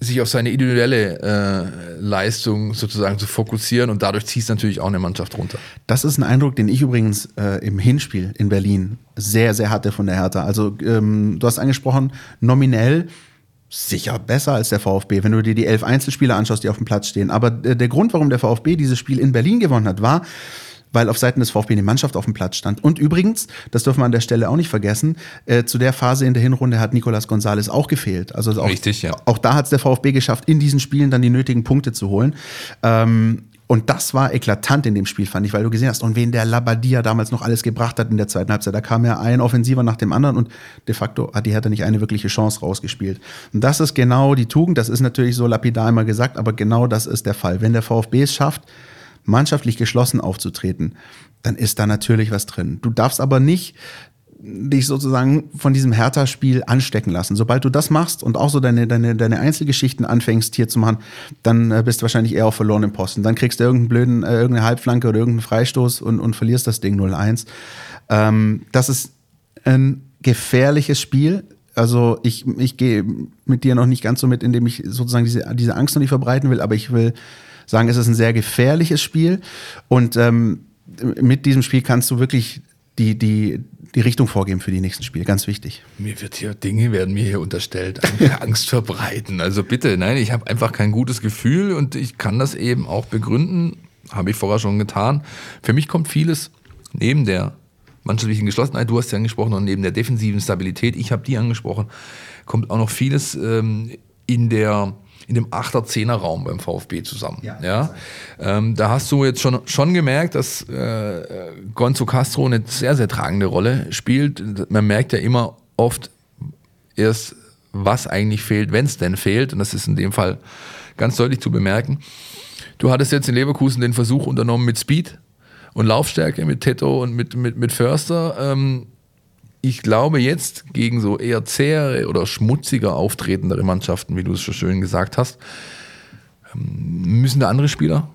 sich auf seine individuelle äh, Leistung sozusagen zu fokussieren und dadurch zieht es natürlich auch eine Mannschaft runter. Das ist ein Eindruck, den ich übrigens äh, im Hinspiel in Berlin sehr, sehr hatte von der Hertha. Also ähm, du hast angesprochen, nominell sicher besser als der VfB, wenn du dir die elf Einzelspieler anschaust, die auf dem Platz stehen. Aber äh, der Grund, warum der VfB dieses Spiel in Berlin gewonnen hat, war, weil auf Seiten des VfB eine Mannschaft auf dem Platz stand. Und übrigens, das dürfen wir an der Stelle auch nicht vergessen, äh, zu der Phase in der Hinrunde hat Nicolas Gonzalez auch gefehlt. Also auch, Richtig, ja. auch da hat es der VfB geschafft, in diesen Spielen dann die nötigen Punkte zu holen. Ähm, und das war eklatant in dem Spiel, fand ich, weil du gesehen hast, und wen der Labadia damals noch alles gebracht hat in der zweiten Halbzeit. Da kam ja ein Offensiver nach dem anderen und de facto hat die Hertha nicht eine wirkliche Chance rausgespielt. Und das ist genau die Tugend, das ist natürlich so lapidar immer gesagt, aber genau das ist der Fall. Wenn der VfB es schafft, mannschaftlich geschlossen aufzutreten, dann ist da natürlich was drin. Du darfst aber nicht dich sozusagen von diesem Hertha-Spiel anstecken lassen. Sobald du das machst und auch so deine, deine, deine Einzelgeschichten anfängst hier zu machen, dann äh, bist du wahrscheinlich eher auf verlorenen Posten. Dann kriegst du irgendeinen blöden, äh, irgendeine Halbflanke oder irgendeinen Freistoß und, und verlierst das Ding 0-1. Ähm, das ist ein gefährliches Spiel. Also ich, ich gehe mit dir noch nicht ganz so mit, indem ich sozusagen diese, diese Angst noch nicht verbreiten will, aber ich will sagen, es ist ein sehr gefährliches Spiel und ähm, mit diesem Spiel kannst du wirklich die, die, die Richtung vorgeben für die nächsten Spiele. Ganz wichtig. Mir wird hier, Dinge werden mir hier unterstellt, Angst verbreiten. Also bitte, nein, ich habe einfach kein gutes Gefühl und ich kann das eben auch begründen. Habe ich vorher schon getan. Für mich kommt vieles neben der mannschaftlichen Geschlossenheit, du hast ja angesprochen, und neben der defensiven Stabilität, ich habe die angesprochen, kommt auch noch vieles ähm, in der in dem 8er, 10er Raum beim VfB zusammen. Ja. ja? Ähm, da hast du jetzt schon, schon gemerkt, dass äh, Gonzo Castro eine sehr, sehr tragende Rolle spielt. Man merkt ja immer oft erst, was eigentlich fehlt, wenn es denn fehlt. Und das ist in dem Fall ganz deutlich zu bemerken. Du hattest jetzt in Leverkusen den Versuch unternommen mit Speed und Laufstärke, mit Teto und mit, mit, mit Förster. Ähm, ich glaube jetzt gegen so eher zähere oder schmutziger auftretendere Mannschaften, wie du es schon schön gesagt hast, ähm, müssen da andere Spieler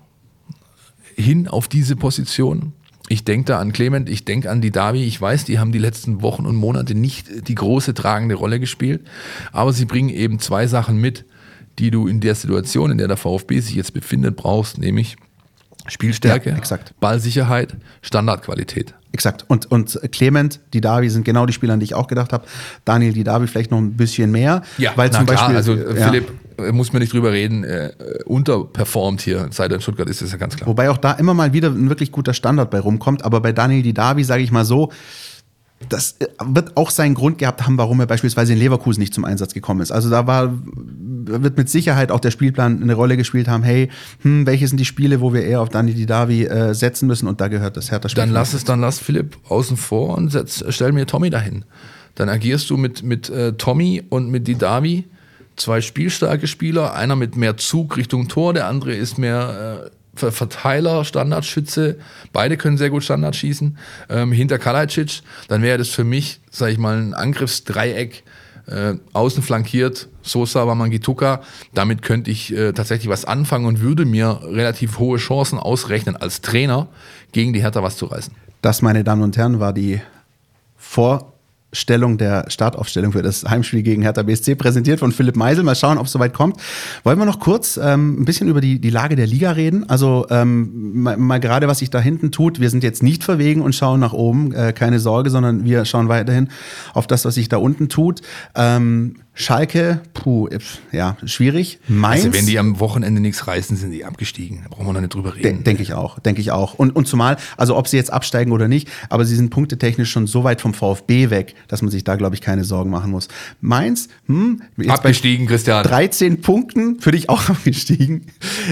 hin auf diese Position. Ich denke da an Clement, ich denke an die Davi. Ich weiß, die haben die letzten Wochen und Monate nicht die große tragende Rolle gespielt, aber sie bringen eben zwei Sachen mit, die du in der Situation, in der der VfB sich jetzt befindet, brauchst, nämlich Spielstärke, ja, Ballsicherheit, Standardqualität. Exakt. Und, und Clement, die Davi sind genau die Spieler, an die ich auch gedacht habe. Daniel, die Davi vielleicht noch ein bisschen mehr. Ja, weil zum klar, Beispiel. Also ja. Philipp, äh, muss man nicht drüber reden, äh, unterperformt hier, seit er in Stuttgart ist, ist ja ganz klar. Wobei auch da immer mal wieder ein wirklich guter Standard bei rumkommt. Aber bei Daniel Didavi, sage ich mal so, das äh, wird auch seinen Grund gehabt haben, warum er beispielsweise in Leverkusen nicht zum Einsatz gekommen ist. Also da war, wird mit Sicherheit auch der Spielplan eine Rolle gespielt haben, hey, hm, welche sind die Spiele, wo wir eher auf Dani Didavi äh, setzen müssen und da gehört das Hertha-Spiel. Dann lass es, dann lass Philipp außen vor und setz, stell mir Tommy dahin. Dann agierst du mit, mit äh, Tommy und mit Didavi, zwei spielstarke Spieler, einer mit mehr Zug Richtung Tor, der andere ist mehr äh, Verteiler, Standardschütze, beide können sehr gut Standard schießen, ähm, hinter Kalajdzic, dann wäre das für mich, sage ich mal, ein Angriffsdreieck, äh, außen flankiert, Sosa, Wamangituka. Damit könnte ich äh, tatsächlich was anfangen und würde mir relativ hohe Chancen ausrechnen, als Trainer gegen die Hertha was zu reißen. Das, meine Damen und Herren, war die Vor- Stellung der Startaufstellung für das Heimspiel gegen Hertha BSC, präsentiert von Philipp Meisel. Mal schauen, ob es soweit kommt. Wollen wir noch kurz ähm, ein bisschen über die, die Lage der Liga reden? Also ähm, mal, mal gerade, was sich da hinten tut. Wir sind jetzt nicht verwegen und schauen nach oben, äh, keine Sorge, sondern wir schauen weiterhin auf das, was sich da unten tut. Ähm, Schalke, puh, ja, schwierig. Mainz. Also wenn die am Wochenende nichts reißen, sind die abgestiegen. Da brauchen wir noch nicht drüber reden. Denke ich auch, denke ich auch. Und, und zumal, also ob sie jetzt absteigen oder nicht, aber sie sind punktetechnisch schon so weit vom VfB weg, dass man sich da, glaube ich, keine Sorgen machen muss. Mainz, hm, abgestiegen, Christian. 13 Punkten, für dich auch abgestiegen.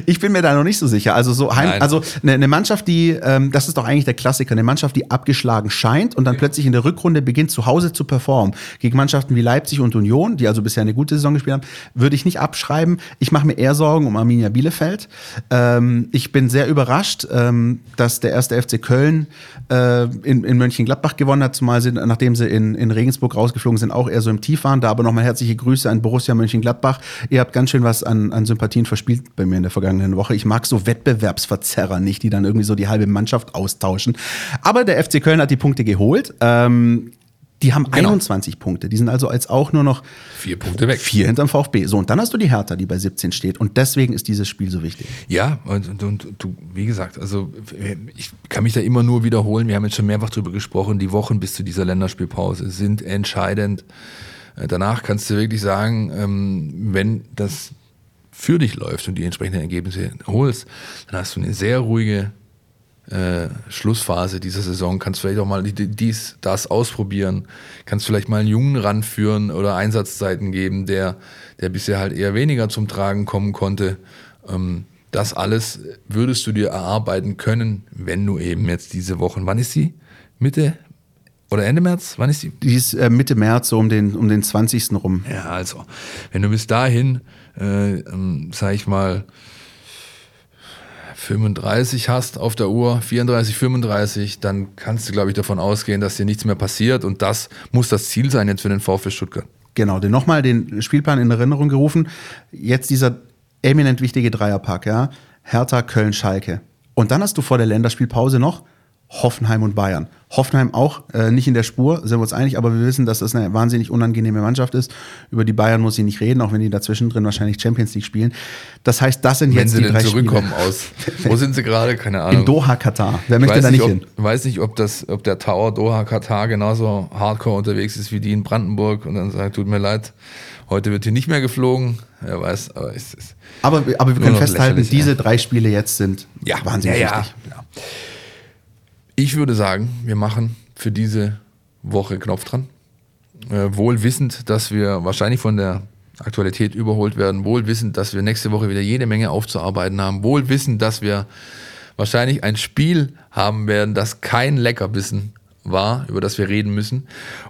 Ich bin mir da noch nicht so sicher. Also so Heim, also eine, eine, Mannschaft, die, ähm, das ist doch eigentlich der Klassiker, eine Mannschaft, die abgeschlagen scheint und dann ja. plötzlich in der Rückrunde beginnt, zu Hause zu performen. Gegen Mannschaften wie Leipzig und Union, die also bisher eine gute Saison gespielt haben, würde ich nicht abschreiben. Ich mache mir eher Sorgen um Arminia Bielefeld. Ähm, ich bin sehr überrascht, ähm, dass der erste FC Köln äh, in, in Mönchengladbach gewonnen hat, zumal sie, nachdem sie in, in Regensburg rausgeflogen sind, auch eher so im Tief waren. Da aber nochmal herzliche Grüße an Borussia Mönchengladbach. Ihr habt ganz schön was an, an Sympathien verspielt bei mir in der vergangenen Woche. Ich mag so Wettbewerbsverzerrer nicht, die dann irgendwie so die halbe Mannschaft austauschen. Aber der FC Köln hat die Punkte geholt. Ähm, die haben genau. 21 Punkte. Die sind also als auch nur noch vier Punkte weg. Vier hinterm VfB. So, und dann hast du die Hertha, die bei 17 steht. Und deswegen ist dieses Spiel so wichtig. Ja, und, und, und du, wie gesagt, also ich kann mich da immer nur wiederholen. Wir haben jetzt schon mehrfach drüber gesprochen. Die Wochen bis zu dieser Länderspielpause sind entscheidend. Äh, danach kannst du wirklich sagen, ähm, wenn das für dich läuft und die entsprechenden Ergebnisse holst, dann hast du eine sehr ruhige äh, Schlussphase dieser Saison, kannst vielleicht auch mal dies, das ausprobieren, kannst vielleicht mal einen Jungen ranführen oder Einsatzzeiten geben, der, der bisher halt eher weniger zum Tragen kommen konnte. Ähm, das alles würdest du dir erarbeiten können, wenn du eben jetzt diese Wochen, wann ist sie? Mitte oder Ende März? Wann ist die? Die ist äh, Mitte März, so um den, um den 20. rum. Ja, also, wenn du bis dahin, äh, ähm, sag ich mal, 35 hast auf der Uhr, 34, 35, dann kannst du, glaube ich, davon ausgehen, dass dir nichts mehr passiert. Und das muss das Ziel sein jetzt für den VfB Stuttgart. Genau, den nochmal den Spielplan in Erinnerung gerufen. Jetzt dieser eminent wichtige Dreierpack, ja. Hertha, Köln, Schalke. Und dann hast du vor der Länderspielpause noch Hoffenheim und Bayern. Hoffenheim auch äh, nicht in der Spur, sind wir uns einig, aber wir wissen, dass das eine wahnsinnig unangenehme Mannschaft ist. Über die Bayern muss ich nicht reden, auch wenn die dazwischen drin wahrscheinlich Champions League spielen. Das heißt, das sind wenn jetzt die drei zurückkommen Spiele. aus. Wo sind sie gerade? Keine Ahnung. In Doha, Katar. Wer Ich möchte da nicht, ob, hin? weiß nicht, ob, das, ob der Tower Doha Katar genauso hardcore unterwegs ist wie die in Brandenburg und dann sagt, tut mir leid, heute wird hier nicht mehr geflogen. Wer weiß, aber es ist. Aber, aber wir können festhalten, diese ja. drei Spiele jetzt sind wahnsinnig ja, ja, wichtig. ja. Ich würde sagen, wir machen für diese Woche Knopf dran. Äh, wohl wissend, dass wir wahrscheinlich von der Aktualität überholt werden, wohl wissend, dass wir nächste Woche wieder jede Menge aufzuarbeiten haben, wohl wissend, dass wir wahrscheinlich ein Spiel haben werden, das kein Leckerbissen war, über das wir reden müssen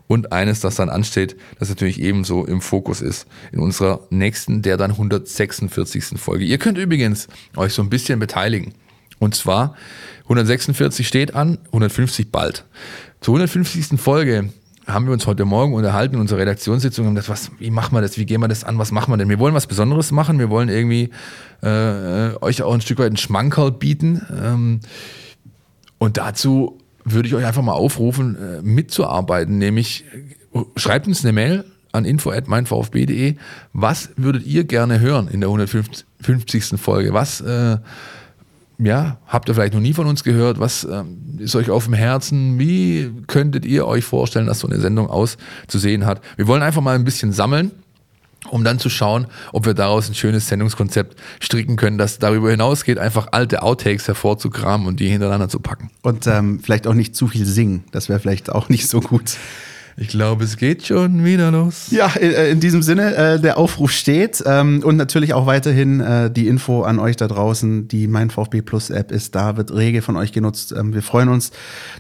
und eines, das dann ansteht, das natürlich ebenso im Fokus ist in unserer nächsten, der dann 146. Folge. Ihr könnt übrigens euch so ein bisschen beteiligen. Und zwar 146 steht an, 150 bald. Zur 150. Folge haben wir uns heute Morgen unterhalten in unserer Redaktionssitzung und gesagt, was, wie machen wir das, wie gehen wir das an, was machen wir denn? Wir wollen was Besonderes machen, wir wollen irgendwie äh, euch auch ein Stück weit einen Schmankerl bieten. Ähm, und dazu würde ich euch einfach mal aufrufen, äh, mitzuarbeiten, nämlich äh, schreibt uns eine Mail an info@meinvfb.de. Was würdet ihr gerne hören in der 150. Folge? Was äh, ja, habt ihr vielleicht noch nie von uns gehört? Was ähm, ist euch auf dem Herzen? Wie könntet ihr euch vorstellen, dass so eine Sendung auszusehen hat? Wir wollen einfach mal ein bisschen sammeln, um dann zu schauen, ob wir daraus ein schönes Sendungskonzept stricken können, das darüber hinausgeht, einfach alte Outtakes hervorzukramen und die hintereinander zu packen. Und ähm, vielleicht auch nicht zu viel singen. Das wäre vielleicht auch nicht so gut. Ich glaube, es geht schon wieder los. Ja, in, in diesem Sinne, äh, der Aufruf steht ähm, und natürlich auch weiterhin äh, die Info an euch da draußen. Die Mein VfB Plus App ist da, wird rege von euch genutzt. Ähm, wir freuen uns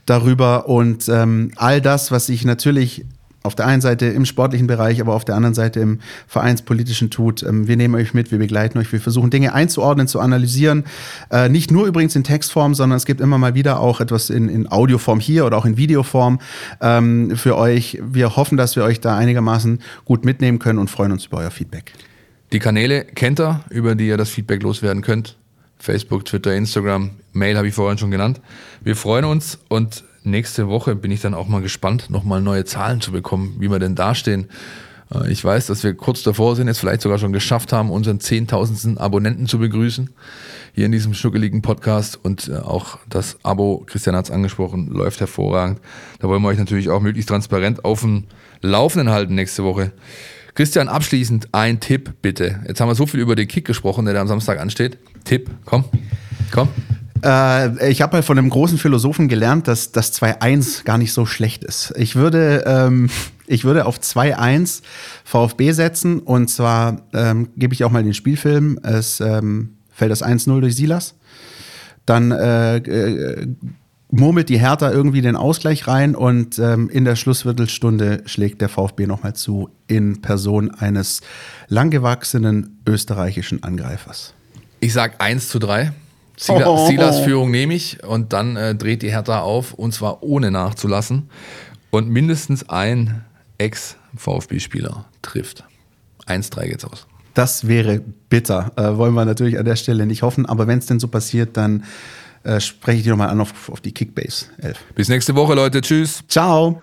darüber und ähm, all das, was sich natürlich auf der einen Seite im sportlichen Bereich, aber auf der anderen Seite im vereinspolitischen tut. Ähm, wir nehmen euch mit, wir begleiten euch, wir versuchen Dinge einzuordnen, zu analysieren. Äh, nicht nur übrigens in Textform, sondern es gibt immer mal wieder auch etwas in, in Audioform hier oder auch in Videoform ähm, für euch. Wir hoffen, dass wir euch da einigermaßen gut mitnehmen können und freuen uns über euer Feedback. Die Kanäle kennt ihr, über die ihr das Feedback loswerden könnt. Facebook, Twitter, Instagram, Mail habe ich vorhin schon genannt. Wir freuen uns und nächste Woche bin ich dann auch mal gespannt, nochmal neue Zahlen zu bekommen, wie wir denn dastehen. Äh, Ich weiß, dass wir kurz davor sind, jetzt vielleicht sogar schon geschafft haben, unseren 10.000. Abonnenten zu begrüßen. Hier in diesem schnuckeligen Podcast und äh, auch das Abo, Christian hat es angesprochen, läuft hervorragend. Da wollen wir euch natürlich auch möglichst transparent auf dem Laufenden halten nächste Woche. Christian, abschließend ein Tipp bitte. Jetzt haben wir so viel über den Kick gesprochen, der da am Samstag ansteht. Tipp, komm, komm. Äh, ich habe mal von einem großen Philosophen gelernt, dass das 2-1 gar nicht so schlecht ist. Ich würde, ähm, ich würde auf 2-1 VfB setzen und zwar ähm, gebe ich auch mal den Spielfilm. Es ähm, fällt das 1-0 durch Silas. Dann äh, äh, murmelt die Hertha irgendwie den Ausgleich rein und ähm, in der Schlussviertelstunde schlägt der VfB nochmal zu in Person eines langgewachsenen österreichischen Angreifers. Ich sag 1 zu 3. Silas, Oh. Silas Führung nehme ich und dann äh, dreht die Hertha auf und zwar ohne nachzulassen. Und mindestens ein Ex-VfB-Spieler trifft. 1-3 geht's aus. Das wäre bitter. Äh, wollen wir natürlich an der Stelle nicht hoffen. Aber wenn es denn so passiert, dann äh, spreche ich die nochmal an auf, auf die Kickbase 11. Bis nächste Woche, Leute. Tschüss. Ciao.